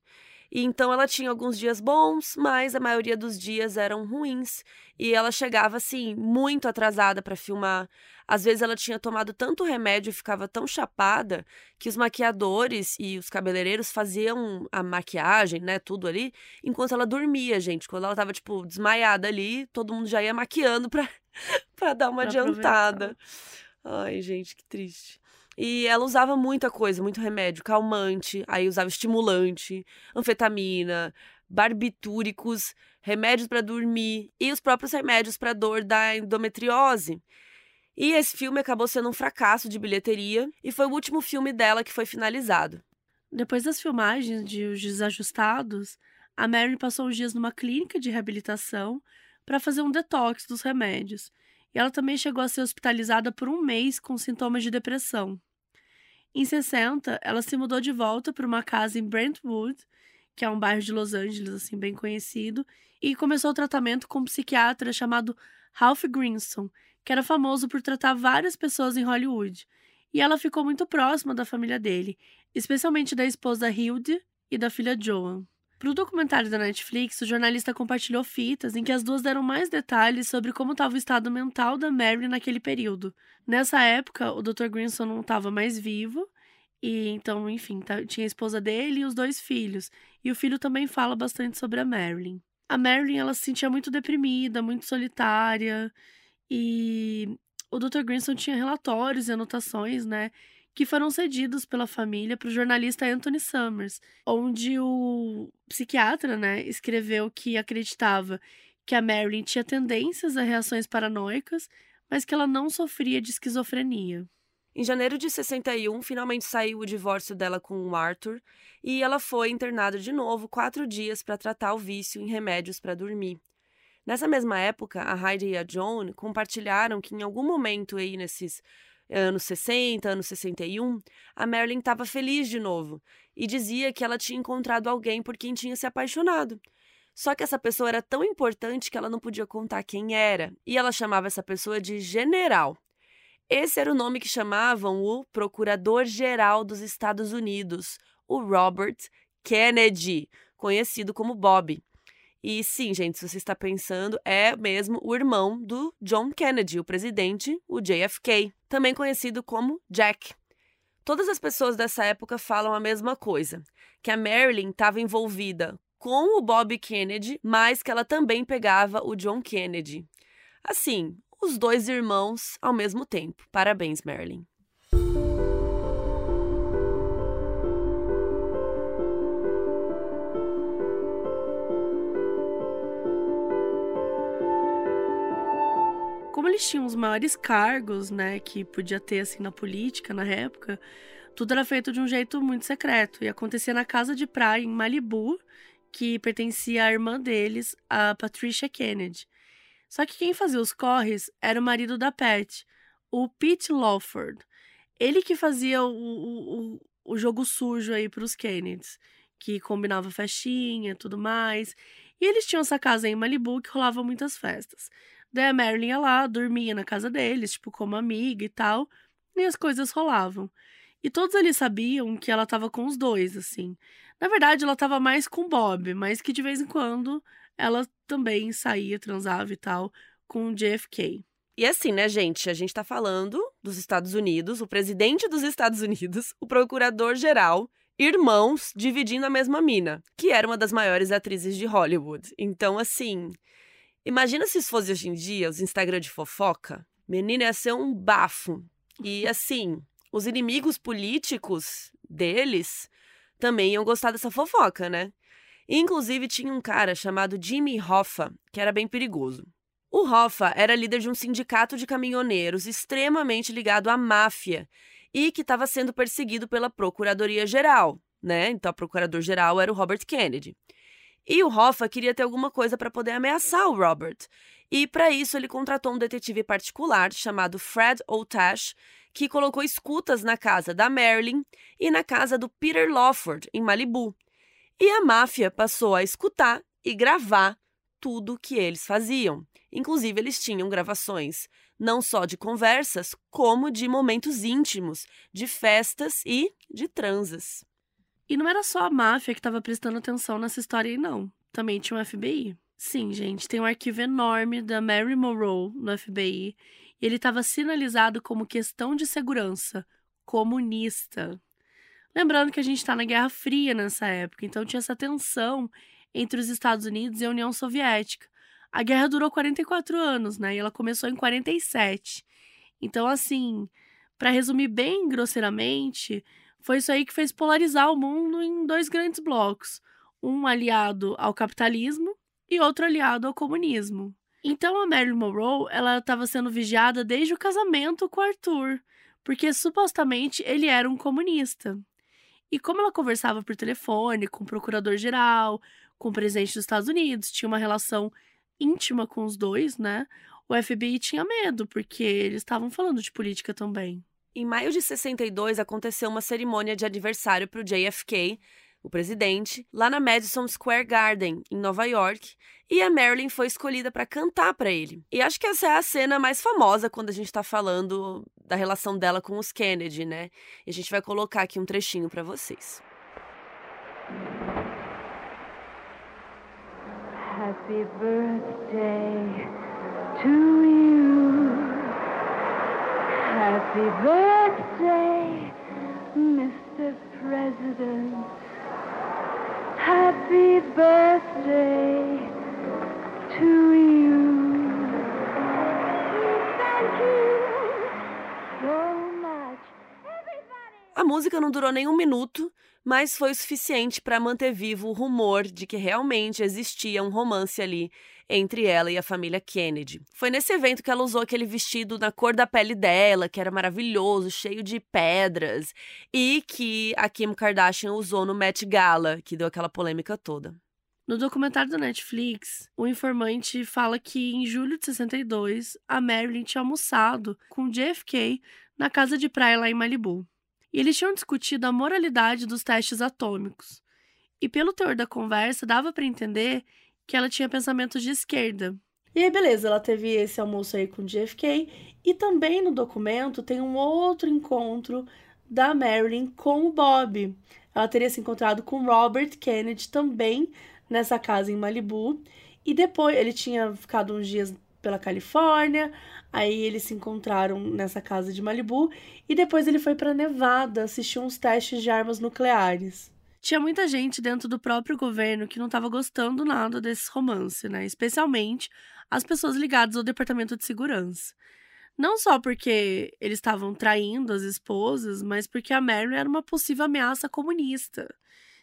E então ela tinha alguns dias bons, mas a maioria dos dias eram ruins. E ela chegava assim, muito atrasada para filmar. Às vezes ela tinha tomado tanto remédio e ficava tão chapada que os maquiadores e os cabeleireiros faziam a maquiagem, né, tudo ali, enquanto ela dormia, gente. Quando ela tava tipo desmaiada ali, todo mundo já ia maquiando para para dar uma pra adiantada. Aproveitar. Ai, gente, que triste. E ela usava muita coisa, muito remédio, calmante, aí usava estimulante, anfetamina, barbitúricos, remédios para dormir e os próprios remédios para dor da endometriose. E esse filme acabou sendo um fracasso de bilheteria e foi o último filme dela que foi finalizado.
Depois das filmagens de Os Desajustados, a Mary passou uns dias numa clínica de reabilitação para fazer um detox dos remédios e ela também chegou a ser hospitalizada por um mês com sintomas de depressão. Em 60, ela se mudou de volta para uma casa em Brentwood, que é um bairro de Los Angeles assim bem conhecido, e começou o tratamento com um psiquiatra chamado Ralph Greenson, que era famoso por tratar várias pessoas em Hollywood. E ela ficou muito próxima da família dele, especialmente da esposa Hilde e da filha Joan. Para o documentário da Netflix, o jornalista compartilhou fitas em que as duas deram mais detalhes sobre como estava o estado mental da Mary naquele período. Nessa época, o Dr. Grinson não estava mais vivo E então, enfim, tá, tinha a esposa dele e os dois filhos. E o filho também fala bastante sobre a Marilyn. A Marilyn, ela se sentia muito deprimida, muito solitária. E o Dr. Grinson tinha relatórios e anotações, né? Que foram cedidos pela família para o jornalista Anthony Summers, onde o psiquiatra, né, escreveu que acreditava que a Marilyn tinha tendências a reações paranoicas, mas que ela não sofria de esquizofrenia.
Em janeiro de 61, finalmente saiu o divórcio dela com o Arthur e ela foi internada de novo quatro dias para tratar o vício em remédios para dormir. Nessa mesma época, a Heidi e a Joan compartilharam que em algum momento aí nesses anos 60, anos 61, a Marilyn estava feliz de novo e dizia que ela tinha encontrado alguém por quem tinha se apaixonado. Só que essa pessoa era tão importante que ela não podia contar quem era, e ela chamava essa pessoa de general. Esse era o nome que chamavam o Procurador-Geral dos Estados Unidos, o Robert Kennedy, conhecido como Bob. E sim, gente, se você está pensando, é mesmo o irmão do John Kennedy, o presidente, o JFK, também conhecido como Jack. Todas as pessoas dessa época falam a mesma coisa, que a Marilyn estava envolvida com o Bob Kennedy, mas que ela também pegava o John Kennedy. Assim, os dois irmãos ao mesmo tempo. Parabéns, Marilyn.
Como eles tinham os maiores cargos, né, que podia ter assim na política na época, tudo era feito de um jeito muito secreto e acontecia na casa de praia em Malibu, que pertencia à irmã deles, a Patricia Kennedy. Só que quem fazia os corres era o marido da Pat, o Pete Lawford. Ele que fazia o, o, o jogo sujo aí para os Kennedys, que combinava festinha tudo mais. E eles tinham essa casa em Malibu que rolava muitas festas. Daí a Marilyn ia lá, dormia na casa deles, tipo, como amiga e tal, e as coisas rolavam. E todos eles sabiam que ela tava com os dois, assim. Na verdade, ela tava mais com o Bob, mas que de vez em quando ela também saía, transava e tal com o JFK.
E assim, né, gente? A gente tá falando dos Estados Unidos, o presidente dos Estados Unidos, o procurador-geral, irmãos dividindo a mesma mina, que era uma das maiores atrizes de Hollywood. Então, assim, imagina se isso fosse hoje em dia, os Instagram de fofoca. Menina ia ser um bafo. E assim, os inimigos políticos deles também iam gostar dessa fofoca, né? Inclusive, tinha um cara chamado Jimmy Hoffa, que era bem perigoso. O Hoffa era líder de um sindicato de caminhoneiros extremamente ligado à máfia e que estava sendo perseguido pela Procuradoria-Geral, né? Então, o procurador-geral era o Robert Kennedy. E o Hoffa queria ter alguma coisa para poder ameaçar o Robert. E para isso ele contratou um detetive particular chamado Fred Otash, que colocou escutas na casa da Marilyn e na casa do Peter Lawford, em Malibu. E a máfia passou a escutar e gravar tudo que eles faziam. Inclusive, eles tinham gravações não só de conversas, como de momentos íntimos, de festas e de transas.
E não era só a máfia que estava prestando atenção nessa história aí, não. Também tinha o FBI. Sim, gente, tem um arquivo enorme da Mary Monroe no FBI. E ele estava sinalizado como questão de segurança comunista. Lembrando que a gente está na Guerra Fria nessa época, então tinha essa tensão entre os Estados Unidos e a União Soviética. A guerra durou 44 anos, né? E ela começou em 47. Então, assim, para resumir bem grosseiramente, foi isso aí que fez polarizar o mundo em dois grandes blocos: um aliado ao capitalismo e outro aliado ao comunismo. Então a Marilyn Monroe, ela estava sendo vigiada desde o casamento com Arthur, porque supostamente ele era um comunista. E como ela conversava por telefone com o procurador-geral, com o presidente dos Estados Unidos, tinha uma relação íntima com os dois, né? O FBI tinha medo, porque eles estavam falando de política também.
Em maio de 62, aconteceu uma cerimônia de aniversário para o JFK, o presidente, lá na Madison Square Garden, em Nova York, e a Marilyn foi escolhida para cantar para ele. E acho que essa é a cena mais famosa quando a gente está falando da relação dela com os Kennedy, né? E a gente vai colocar aqui um trechinho para vocês. Happy birthday to you. Happy birthday, Mr.
President. Happy birthday to you. Thank you so much.
A música não durou nem um minuto, mas foi o suficiente para manter vivo o rumor de que realmente existia um romance ali entre ela e a família Kennedy. Foi nesse evento que ela usou aquele vestido na cor da pele dela, que era maravilhoso, cheio de pedras, e que a Kim Kardashian usou no Met Gala, que deu aquela polêmica toda.
No documentário da Netflix, o informante fala que em julho de 62, a Marilyn tinha almoçado com JFK na casa de praia lá em Malibu. E eles tinham discutido a moralidade dos testes atômicos. E pelo teor da conversa, dava para entender que ela tinha pensamentos de esquerda. E aí, beleza, ela teve esse almoço aí com JFK. E também no documento tem um outro encontro da Marilyn com o Bob. Ela teria se encontrado com Robert Kennedy também nessa casa em Malibu. E depois ele tinha ficado uns dias pela Califórnia, aí eles se encontraram nessa casa de Malibu e depois ele foi para Nevada assistir uns testes de armas nucleares. Tinha muita gente dentro do próprio governo que não estava gostando nada desse romance, né? Especialmente as pessoas ligadas ao departamento de segurança. Não só porque eles estavam traindo as esposas, mas porque a Marilyn era uma possível ameaça comunista.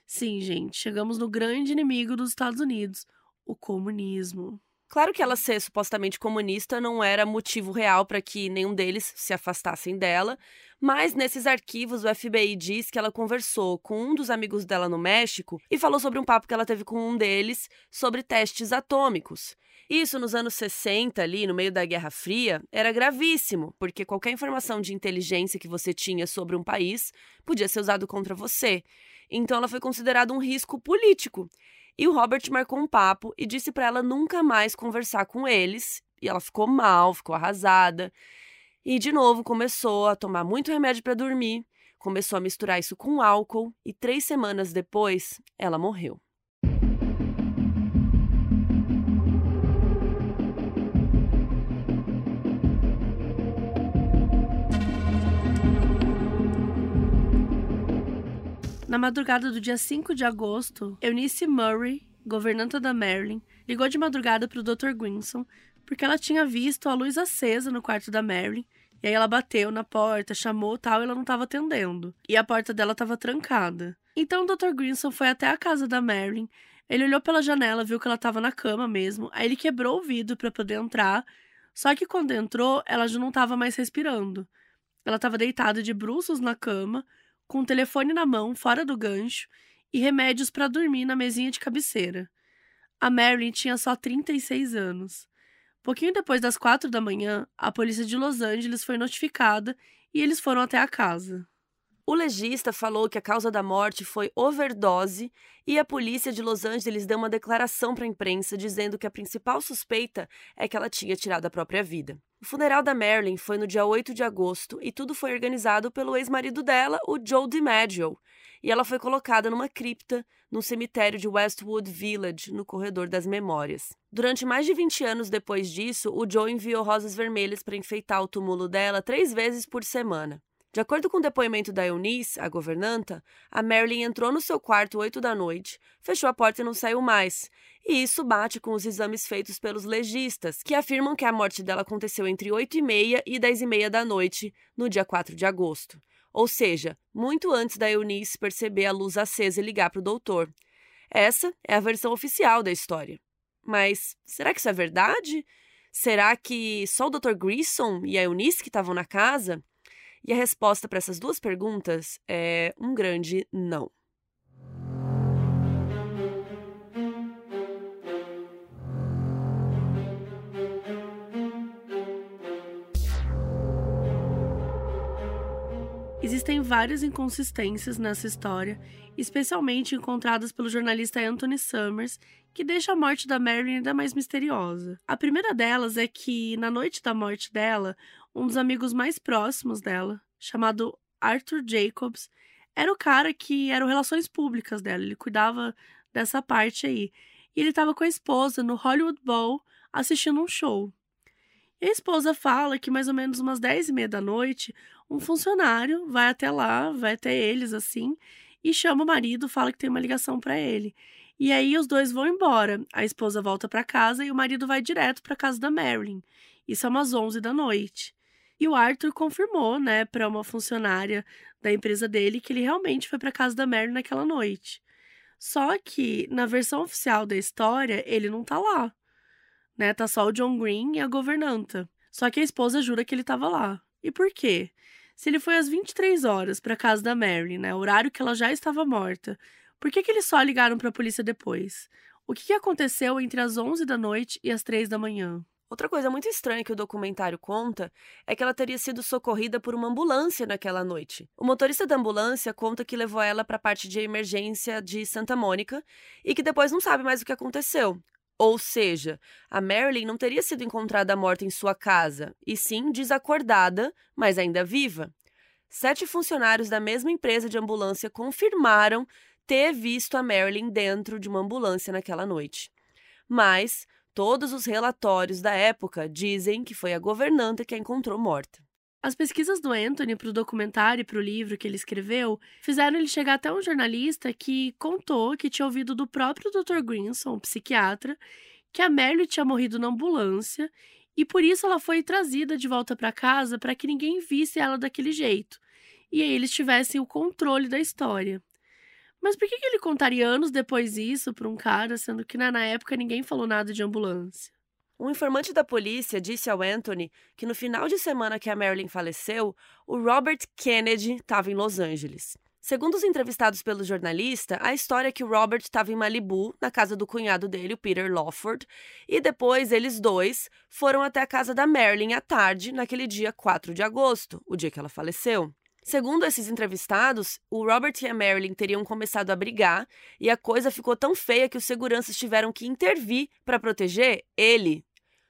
Sim, gente, chegamos no grande inimigo dos Estados Unidos, o comunismo.
Claro que ela ser supostamente comunista não era motivo real para que nenhum deles se afastassem dela, mas nesses arquivos o FBI diz que ela conversou com um dos amigos dela no México e falou sobre um papo que ela teve com um deles sobre testes atômicos. Isso nos anos 60, ali no meio da Guerra Fria, era gravíssimo, porque qualquer informação de inteligência que você tinha sobre um país podia ser usado contra você. Então ela foi considerada um risco político. E o Robert marcou um papo e disse para ela nunca mais conversar com eles. E ela ficou mal, ficou arrasada. E de novo começou a tomar muito remédio para dormir, começou a misturar isso com álcool e três semanas depois ela morreu.
Na madrugada do dia 5 de agosto, Eunice Murray, governanta da Marilyn, ligou de madrugada para o Dr. Grinson porque ela tinha visto a luz acesa no quarto da Marilyn. E aí ela bateu na porta, chamou tal, e ela não estava atendendo. E a porta dela estava trancada. Então o Dr. Grinson foi até a casa da Marilyn. Ele olhou pela janela, viu que ela estava na cama mesmo. Aí ele quebrou o vidro para poder entrar. Só que quando entrou, ela já não estava mais respirando. Ela estava deitada de bruços na cama, com o telefone na mão, fora do gancho, e remédios para dormir na mesinha de cabeceira. A Marilyn tinha só 36 anos. Pouquinho depois das quatro da manhã, a polícia de Los Angeles foi notificada e eles foram até a casa.
O legista falou que a causa da morte foi overdose e a polícia de Los Angeles deu uma declaração para a imprensa dizendo que a principal suspeita é que ela tinha tirado a própria vida. O funeral da Marilyn foi no dia 8 de agosto e tudo foi organizado pelo ex-marido dela, o Joe DiMaggio, e ela foi colocada numa cripta no cemitério de Westwood Village, no Corredor das Memórias. Durante mais de 20 anos depois disso, o Joe enviou rosas vermelhas para enfeitar o túmulo dela três vezes por semana. De acordo com o depoimento da Eunice, a governanta, a Marilyn entrou no seu quarto oito da noite, fechou a porta e não saiu mais. E isso bate com os exames feitos pelos legistas, que afirmam que a morte dela aconteceu entre oito e meia e dez e meia da noite, no dia 4 de agosto. Ou seja, muito antes da Eunice perceber a luz acesa e ligar para o doutor. Essa é a versão oficial da história. Mas será que isso é verdade? Será que só o Dr. Grissom e a Eunice que estavam na casa? E a resposta para essas duas perguntas é um grande não.
Existem várias inconsistências nessa história, especialmente encontradas pelo jornalista Anthony Summers, que deixa a morte da Marilyn ainda mais misteriosa. A primeira delas é que, na noite da morte dela, um dos amigos mais próximos dela, chamado Arthur Jacobs, era o cara que eram relações públicas dela, ele cuidava dessa parte aí. E ele estava com a esposa no Hollywood Bowl assistindo um show. E a esposa fala que mais ou menos umas 10 e meia da noite, um funcionário vai até lá, vai até eles assim, e chama o marido, fala que tem uma ligação para ele. E aí os dois vão embora. A esposa volta para casa e o marido vai direto para casa da Marilyn. Isso é umas 11 da noite. E o Arthur confirmou, né, para uma funcionária da empresa dele que ele realmente foi para casa da Marilyn naquela noite. Só que na versão oficial da história, ele não tá lá. Né? Tá só o John Green e a governanta. Só que a esposa jura que ele tava lá. E por quê? Se ele foi às 23 horas para casa da Marilyn, né, horário que ela já estava morta, por que, que eles só ligaram para a polícia depois? O que, que aconteceu entre as 11 da noite e as 3 da manhã?
Outra coisa muito estranha que o documentário conta é que ela teria sido socorrida por uma ambulância naquela noite. O motorista da ambulância conta que levou ela para a parte de emergência de Santa Mônica e que depois não sabe mais o que aconteceu. Ou seja, a Marilyn não teria sido encontrada morta em sua casa, e sim desacordada, mas ainda viva. Sete funcionários da mesma empresa de ambulância confirmaram ter visto a Marilyn dentro de uma ambulância naquela noite. Mas todos os relatórios da época dizem que foi a governanta que a encontrou morta.
As pesquisas do Anthony para o documentário e para o livro que ele escreveu fizeram ele chegar até um jornalista que contou que tinha ouvido do próprio Dr. Grinson, um psiquiatra, que a Marilyn tinha morrido na ambulância e por isso ela foi trazida de volta para casa para que ninguém visse ela daquele jeito e aí eles tivessem o controle da história. Mas por que, ele contaria anos depois isso para um cara, sendo que na época ninguém falou nada de ambulância?
Um informante da polícia disse ao Anthony que no final de semana que a Marilyn faleceu, o Robert Kennedy estava em Los Angeles. Segundo os entrevistados pelo jornalista, a história é que o Robert estava em Malibu, na casa do cunhado dele, o Peter Lawford, e depois eles dois foram até a casa da Marilyn à tarde, naquele dia 4 de agosto, o dia que ela faleceu. Segundo esses entrevistados, o Robert e a Marilyn teriam começado a brigar e a coisa ficou tão feia que os seguranças tiveram que intervir para proteger ele.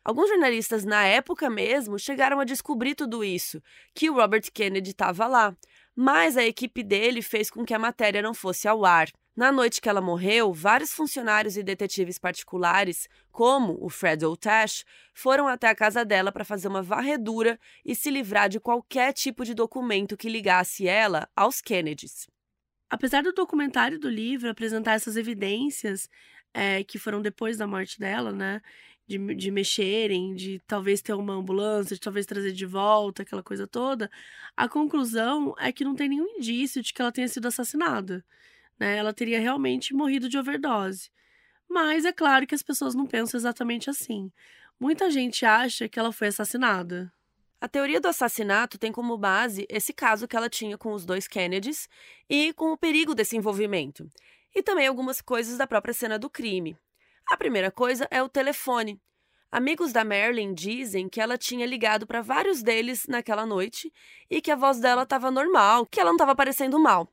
Alguns jornalistas na época mesmo chegaram a descobrir tudo isso, que o Robert Kennedy estava lá, mas a equipe dele fez com que a matéria não fosse ao ar. Na noite que ela morreu, vários funcionários e detetives particulares, como o Fred O'Tash, foram até a casa dela para fazer uma varredura e se livrar de qualquer tipo de documento que ligasse ela aos Kennedys.
Apesar do documentário do livro apresentar essas evidências é, que foram depois da morte dela, né? De, de mexerem, de talvez ter uma ambulância, de talvez trazer de volta, aquela coisa toda, a conclusão é que não tem nenhum indício de que ela tenha sido assassinada né? Ela teria realmente morrido de overdose. Mas é claro que as pessoas não pensam exatamente assim. Muita gente acha que ela foi assassinada.
A teoria do assassinato tem como base esse caso que ela tinha com os dois Kennedys e com o perigo desse envolvimento. E também algumas coisas da própria cena do crime. A primeira coisa é o telefone. Amigos da Marilyn dizem que ela tinha ligado para vários deles naquela noite e que a voz dela estava normal, que ela não estava parecendo mal.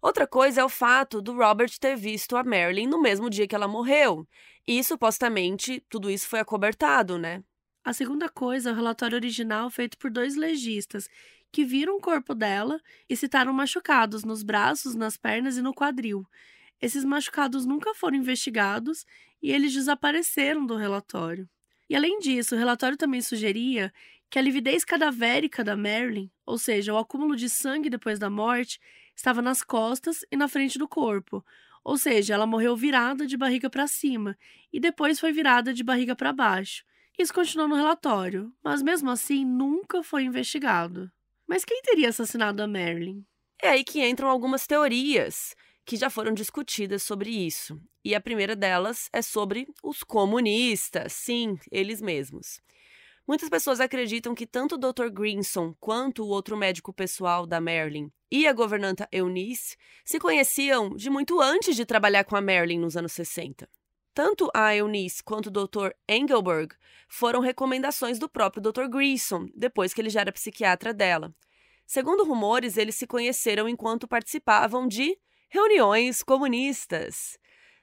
Outra coisa é o fato do Robert ter visto a Marilyn no mesmo dia que ela morreu. E supostamente tudo isso foi acobertado, né?
A segunda coisa é o relatório original feito por dois legistas que viram o corpo dela e citaram machucados nos braços, nas pernas e no quadril. Esses machucados nunca foram investigados e eles desapareceram do relatório. E além disso, o relatório também sugeria que a lividez cadavérica da Marilyn, ou seja, o acúmulo de sangue depois da morte, estava nas costas e na frente do corpo. Ou seja, ela morreu virada de barriga para cima e depois foi virada de barriga para baixo. Isso continuou no relatório, mas mesmo assim nunca foi investigado. Mas quem teria assassinado a Marilyn?
É aí que entram algumas teorias que já foram discutidas sobre isso. E a primeira delas é sobre os comunistas, sim, eles mesmos. Muitas pessoas acreditam que tanto o Dr. Greenson quanto o outro médico pessoal da Marilyn e a governanta Eunice se conheciam de muito antes de trabalhar com a Marilyn nos anos 60. Tanto a Eunice quanto o Dr. Engelberg foram recomendações do próprio Dr. Greenson, depois que ele já era psiquiatra dela. Segundo rumores, eles se conheceram enquanto participavam de reuniões comunistas.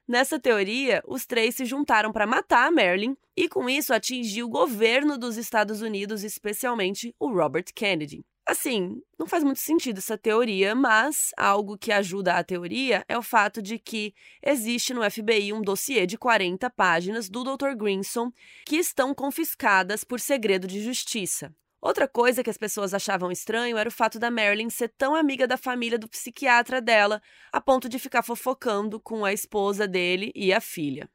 Nessa teoria, os três se juntaram para matar a Marilyn e, com isso, atingir o governo dos Estados Unidos, especialmente o Robert Kennedy. Assim, não faz muito sentido essa teoria, mas algo que ajuda a teoria é o fato de que existe no FBI um dossiê de 40 páginas do Dr. Grinson que estão confiscadas por segredo de justiça. Outra coisa que as pessoas achavam estranho era o fato da Marilyn ser tão amiga da família do psiquiatra dela, a ponto de ficar fofocando com a esposa dele e a filha.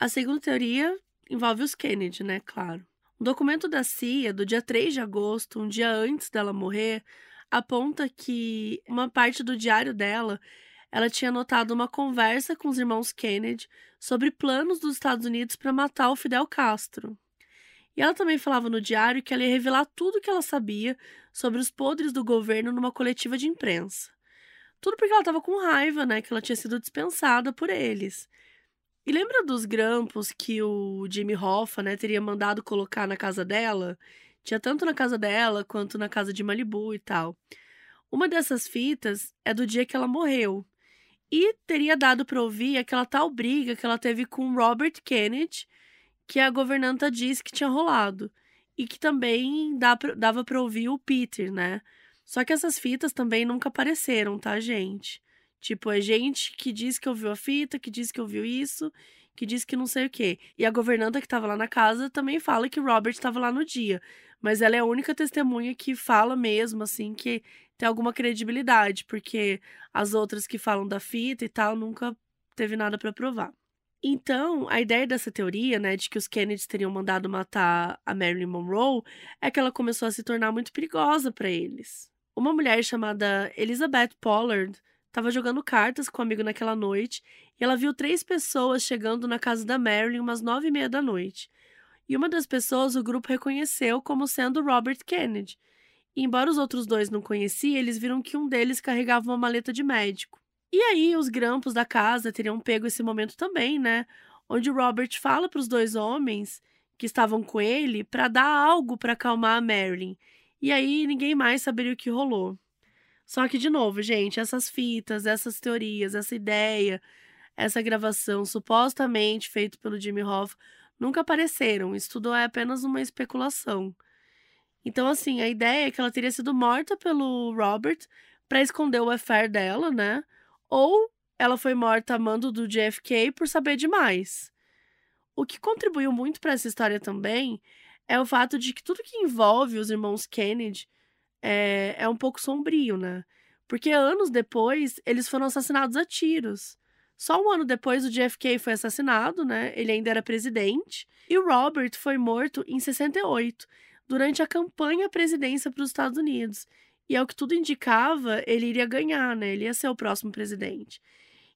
A segunda teoria envolve os Kennedy, né? Claro. Um documento da CIA do dia 3 de agosto, um dia antes dela morrer, aponta que uma parte do diário dela ela tinha notado uma conversa com os irmãos Kennedy sobre planos dos Estados Unidos para matar o Fidel Castro. E ela também falava no diário que ela ia revelar tudo o que ela sabia sobre os podres do governo numa coletiva de imprensa. Tudo porque ela estava com raiva, né, que ela tinha sido dispensada por eles. E lembra dos grampos que o Jimmy Hoffa, né, teria mandado colocar na casa dela? Tinha tanto na casa dela quanto na casa de Malibu e tal. Uma dessas fitas é do dia que ela morreu. E teria dado para ouvir aquela tal briga que ela teve com Robert Kennedy, que a governanta disse que tinha rolado. E que também dava para ouvir o Peter, né? Só que essas fitas também nunca apareceram, tá, gente? Tipo, é gente que diz que ouviu a fita, que diz que ouviu isso, que diz que não sei o quê. E a governanta que estava lá na casa também fala que Robert estava lá no dia. Mas ela é a única testemunha que fala mesmo, assim, que tem alguma credibilidade, porque as outras que falam da fita e tal nunca teve nada para provar. Então, a ideia dessa teoria, né, de que os Kennedys teriam mandado matar a Marilyn Monroe, é que ela começou a se tornar muito perigosa para eles. Uma mulher chamada Elizabeth Pollard estava jogando cartas com um amigo naquela noite e ela viu três pessoas chegando na casa da Marilyn umas nove e meia da noite. E uma das pessoas o grupo reconheceu como sendo Robert Kennedy. E embora os outros dois não conheciam, eles viram que um deles carregava uma maleta de médico. E aí os grampos da casa teriam pego esse momento também, né? Onde Robert fala para os dois homens que estavam com ele para dar algo para acalmar a Marilyn. E aí ninguém mais saberia o que rolou. Só que, de novo, gente, essas fitas, essas teorias, essa ideia, essa gravação supostamente feita pelo Jimmy Hoff nunca apareceram. Isso tudo é apenas uma especulação. Então, assim, a ideia é que ela teria sido morta pelo Robert para esconder o affair dela, né? Ou ela foi morta a mando do JFK por saber demais. O que contribuiu muito para essa história também é o fato de que tudo que envolve os irmãos Kennedy é, é um pouco sombrio, né? Porque anos depois, eles foram assassinados a tiros. Só um ano depois, o JFK foi assassinado, né? Ele ainda era presidente. E o Robert foi morto em 68, durante a campanha à presidência para os Estados Unidos. E ao que tudo indicava, ele iria ganhar, né? Ele ia ser o próximo presidente.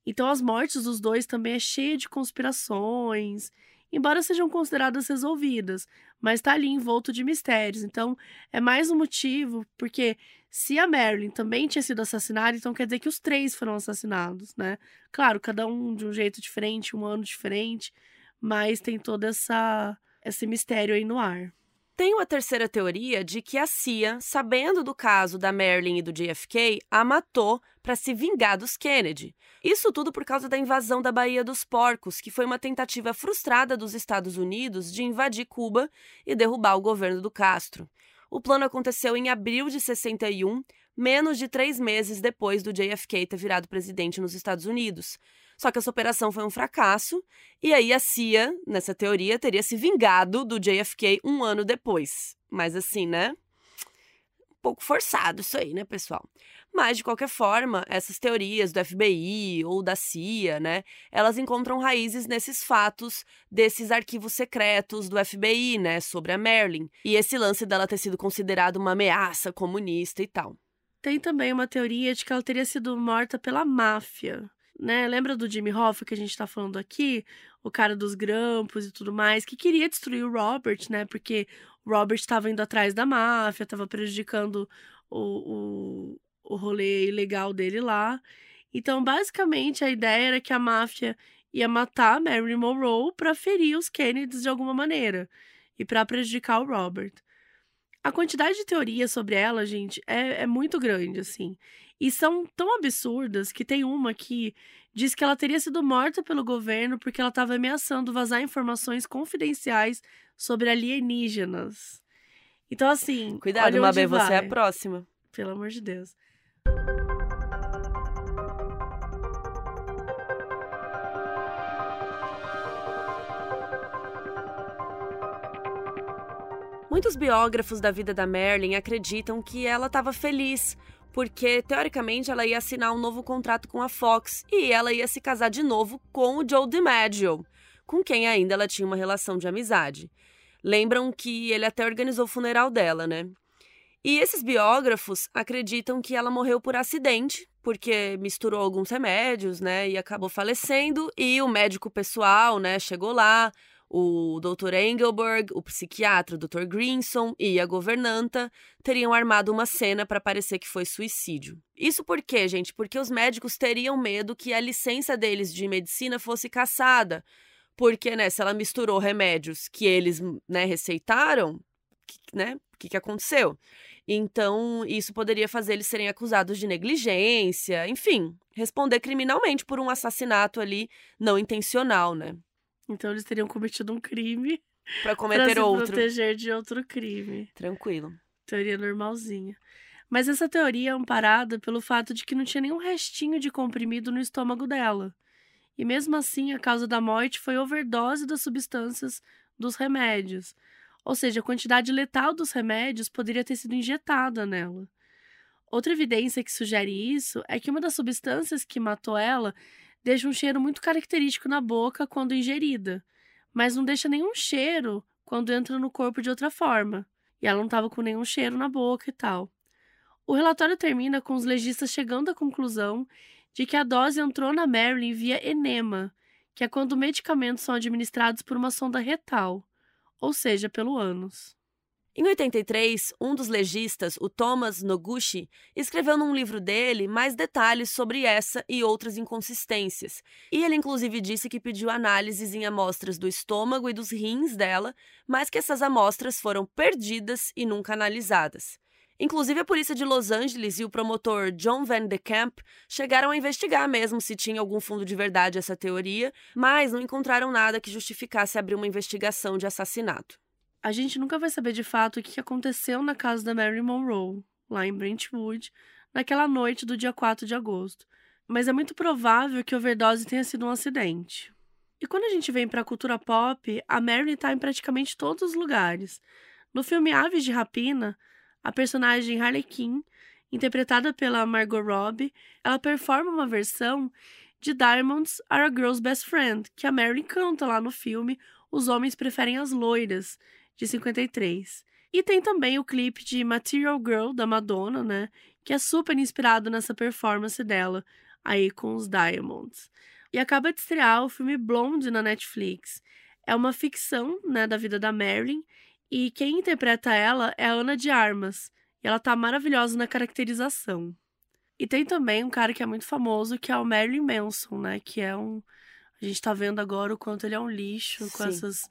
Então, as mortes dos dois também é cheia de conspirações embora sejam consideradas resolvidas, mas está ali envolto de mistérios. Então, é mais um motivo, porque se a Marilyn também tinha sido assassinada, então quer dizer que os três foram assassinados, né? Claro, cada um de um jeito diferente, um ano diferente, mas tem todo essa esse mistério aí no ar.
Tem uma terceira teoria de que a CIA, sabendo do caso da Marilyn e do JFK, a matou para se vingar dos Kennedy. Isso tudo por causa da invasão da Baía dos Porcos, que foi uma tentativa frustrada dos Estados Unidos de invadir Cuba e derrubar o governo do Castro. O plano aconteceu em abril de 61, menos de três meses depois do JFK ter virado presidente nos Estados Unidos. Só que essa operação foi um fracasso, e aí a CIA, nessa teoria, teria se vingado do JFK um ano depois. Mas assim, né? Um pouco forçado isso aí, né, pessoal? Mas, de qualquer forma, essas teorias do FBI ou da CIA, né, elas encontram raízes nesses fatos desses arquivos secretos do FBI, né, sobre a Marilyn. E esse lance dela ter sido considerada uma ameaça comunista e tal.
Tem também uma teoria de que ela teria sido morta pela máfia né? Lembra do Jimmy Hoffa que a gente tá falando aqui? O cara dos grampos e tudo mais, que queria destruir o Robert, né? Porque o Robert estava indo atrás da máfia, estava prejudicando o, o, o rolê ilegal dele lá. Então, basicamente, a ideia era que a máfia ia matar Marilyn Monroe para ferir os Kennedys de alguma maneira e para prejudicar o Robert. A quantidade de teorias sobre ela, gente, é, é muito grande, assim. E são tão absurdas que tem uma que diz que ela teria sido morta pelo governo porque ela estava ameaçando vazar informações confidenciais sobre alienígenas. Então, assim.
Cuidado, Mabê, você é a próxima.
Pelo amor de Deus.
Muitos biógrafos da vida da Marilyn acreditam que ela estava feliz, porque teoricamente ela ia assinar um novo contrato com a Fox e ela ia se casar de novo com o Joe DiMaggio, com quem ainda ela tinha uma relação de amizade. Lembram que ele até organizou o funeral dela, né? E esses biógrafos acreditam que ela morreu por acidente, porque misturou alguns remédios, né, e acabou falecendo, e o médico pessoal, né, chegou lá, o Dr. Engelberg, o psiquiatra o Dr. Grinson e a governanta teriam armado uma cena para parecer que foi suicídio. Isso por quê, gente? Porque os médicos teriam medo que a licença deles de medicina fosse cassada. Porque, né, se ela misturou remédios que eles, né, receitaram, né, o que, que aconteceu? Então, isso poderia fazer eles serem acusados de negligência, enfim, responder criminalmente por um assassinato ali não intencional, né?
Então eles teriam cometido um crime
para cometer
pra
outro.
proteger de outro crime.
Tranquilo.
Teoria normalzinha. Mas essa teoria é amparada pelo fato de que não tinha nenhum restinho de comprimido no estômago dela. E mesmo assim, a causa da morte foi overdose das substâncias dos remédios. Ou seja, a quantidade letal dos remédios poderia ter sido injetada nela. Outra evidência que sugere isso é que uma das substâncias que matou ela deixa um cheiro muito característico na boca quando ingerida, mas não deixa nenhum cheiro quando entra no corpo de outra forma. E ela não estava com nenhum cheiro na boca e tal. O relatório termina com os legistas chegando à conclusão de que a dose entrou na Marilyn via enema, que é quando medicamentos são administrados por uma sonda retal, ou seja, pelo ânus.
Em 83, um dos legistas, o Thomas Noguchi, escreveu num livro dele mais detalhes sobre essa e outras inconsistências. E ele inclusive disse que pediu análises em amostras do estômago e dos rins dela, mas que essas amostras foram perdidas e nunca analisadas. Inclusive, a polícia de Los Angeles e o promotor John Van de Kamp chegaram a investigar mesmo se tinha algum fundo de verdade essa teoria, mas não encontraram nada que justificasse abrir uma investigação de assassinato
a gente nunca vai saber de fato o que aconteceu na casa da Mary Monroe, lá em Brentwood, naquela noite do dia 4 de agosto. Mas é muito provável que a overdose tenha sido um acidente. E quando a gente vem para a cultura pop, a Mary está em praticamente todos os lugares. No filme Aves de Rapina, a personagem Harley Quinn, interpretada pela Margot Robbie, ela performa uma versão de Diamonds Are a Girl's Best Friend, que a Mary canta lá no filme Os Homens Preferem as Loiras, de 53. E tem também o clipe de Material Girl, da Madonna, né? Que é super inspirado nessa performance dela, aí com os Diamonds. E acaba de estrear o filme Blonde na Netflix. É uma ficção, né, da vida da Marilyn, e quem interpreta ela é a Ana de Armas. E ela tá maravilhosa na caracterização. E tem também um cara que é muito famoso, que é o Marilyn Manson, né? Que é um. A gente tá vendo agora o quanto ele é um lixo
Sim.
com essas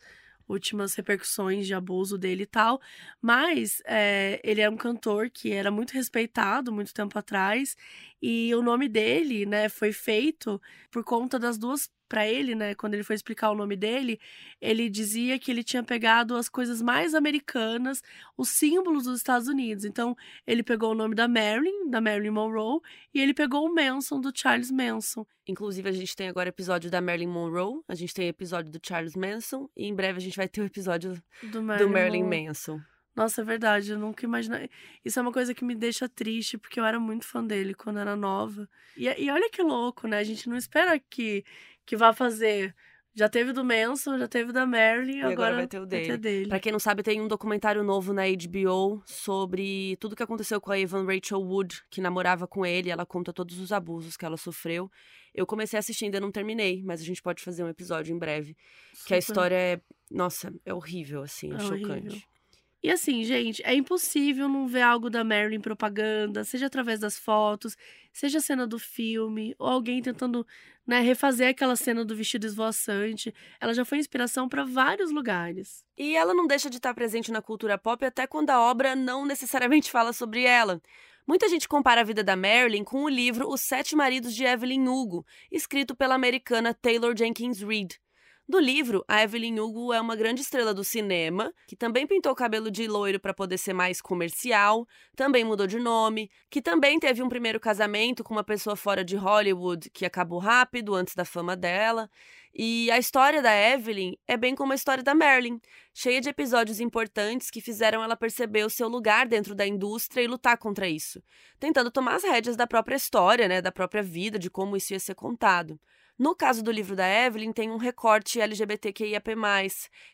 últimas repercussões de abuso dele e tal. Mas é, ele é um cantor que era muito respeitado muito tempo atrás. E o nome dele, né, foi feito por conta das duas para ele, né, quando ele foi explicar o nome dele, ele dizia que ele tinha pegado as coisas mais americanas, os símbolos dos Estados Unidos. Então, ele pegou o nome da Marilyn, da Marilyn Monroe, e ele pegou o Manson, do Charles Manson.
Inclusive, a gente tem agora episódio da Marilyn Monroe, a gente tem episódio do Charles Manson, e em breve a gente vai ter o episódio
do Marilyn,
do Marilyn. Manson.
Nossa, é verdade, eu nunca imaginei. Isso é uma coisa que me deixa triste, porque eu era muito fã dele quando era nova. E, e olha que louco, né? A gente não espera que, que vá fazer. Já teve do Manson, já teve da Marilyn, agora,
agora vai ter o
vai ter
dele.
dele.
Pra quem não sabe, tem um documentário novo na HBO sobre tudo que aconteceu com a Evan Rachel Wood, que namorava com ele. Ela conta todos os abusos que ela sofreu. Eu comecei a assistir, ainda não terminei, mas a gente pode fazer um episódio em breve. Que a
Super.
história é. Nossa, é horrível, assim, é,
É
chocante.
horrível. E assim, gente, é impossível não ver algo da Marilyn propaganda, seja através das fotos, seja a cena do filme, ou alguém tentando né, refazer aquela cena do vestido esvoaçante. Ela já foi inspiração para vários lugares.
E ela não deixa de estar presente na cultura pop até quando a obra não necessariamente fala sobre ela. Muita gente compara a vida da Marilyn com o livro Os Sete Maridos de Evelyn Hugo, escrito pela americana Taylor Jenkins Reid. No livro, a Evelyn Hugo é uma grande estrela do cinema, que também pintou o cabelo de loiro para poder ser mais comercial, também mudou de nome, que também teve um primeiro casamento com uma pessoa fora de Hollywood que acabou rápido antes da fama dela. E a história da Evelyn é bem como a história da Marilyn, cheia de episódios importantes que fizeram ela perceber o seu lugar dentro da indústria e lutar contra isso, tentando tomar as rédeas da própria história, né, da própria vida, de como isso ia ser contado. No caso do livro da Evelyn, tem um recorte LGBTQIAP+,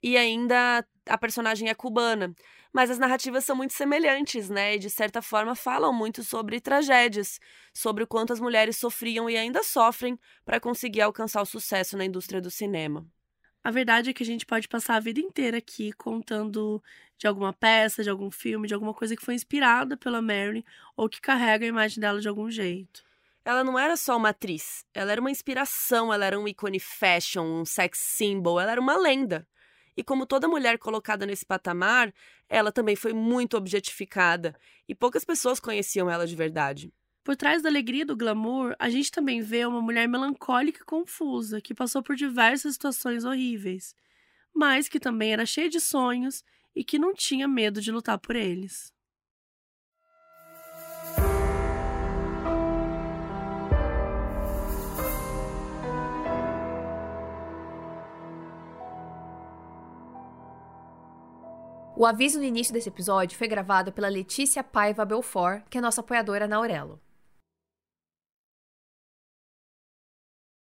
e ainda a personagem é cubana. Mas as narrativas são muito semelhantes, né? E de certa forma falam muito sobre tragédias, sobre o quanto as mulheres sofriam e ainda sofrem para conseguir alcançar o sucesso na indústria do cinema.
A verdade é que a gente pode passar a vida inteira aqui contando de alguma peça, de algum filme, de alguma coisa que foi inspirada pela Marilyn ou que carrega a imagem dela de algum jeito
ela não era só uma atriz, ela era uma inspiração, ela era um ícone fashion, um sex symbol, ela era uma lenda. E como toda mulher colocada nesse patamar, ela também foi muito objetificada e poucas pessoas conheciam ela de verdade.
Por trás da alegria e do glamour, a gente também vê uma mulher melancólica e confusa, que passou por diversas situações horríveis, mas que também era cheia de sonhos e que não tinha medo de lutar por eles.
O aviso no início desse episódio foi gravado pela Letícia Paiva Belfort, que é nossa apoiadora na Aurelo.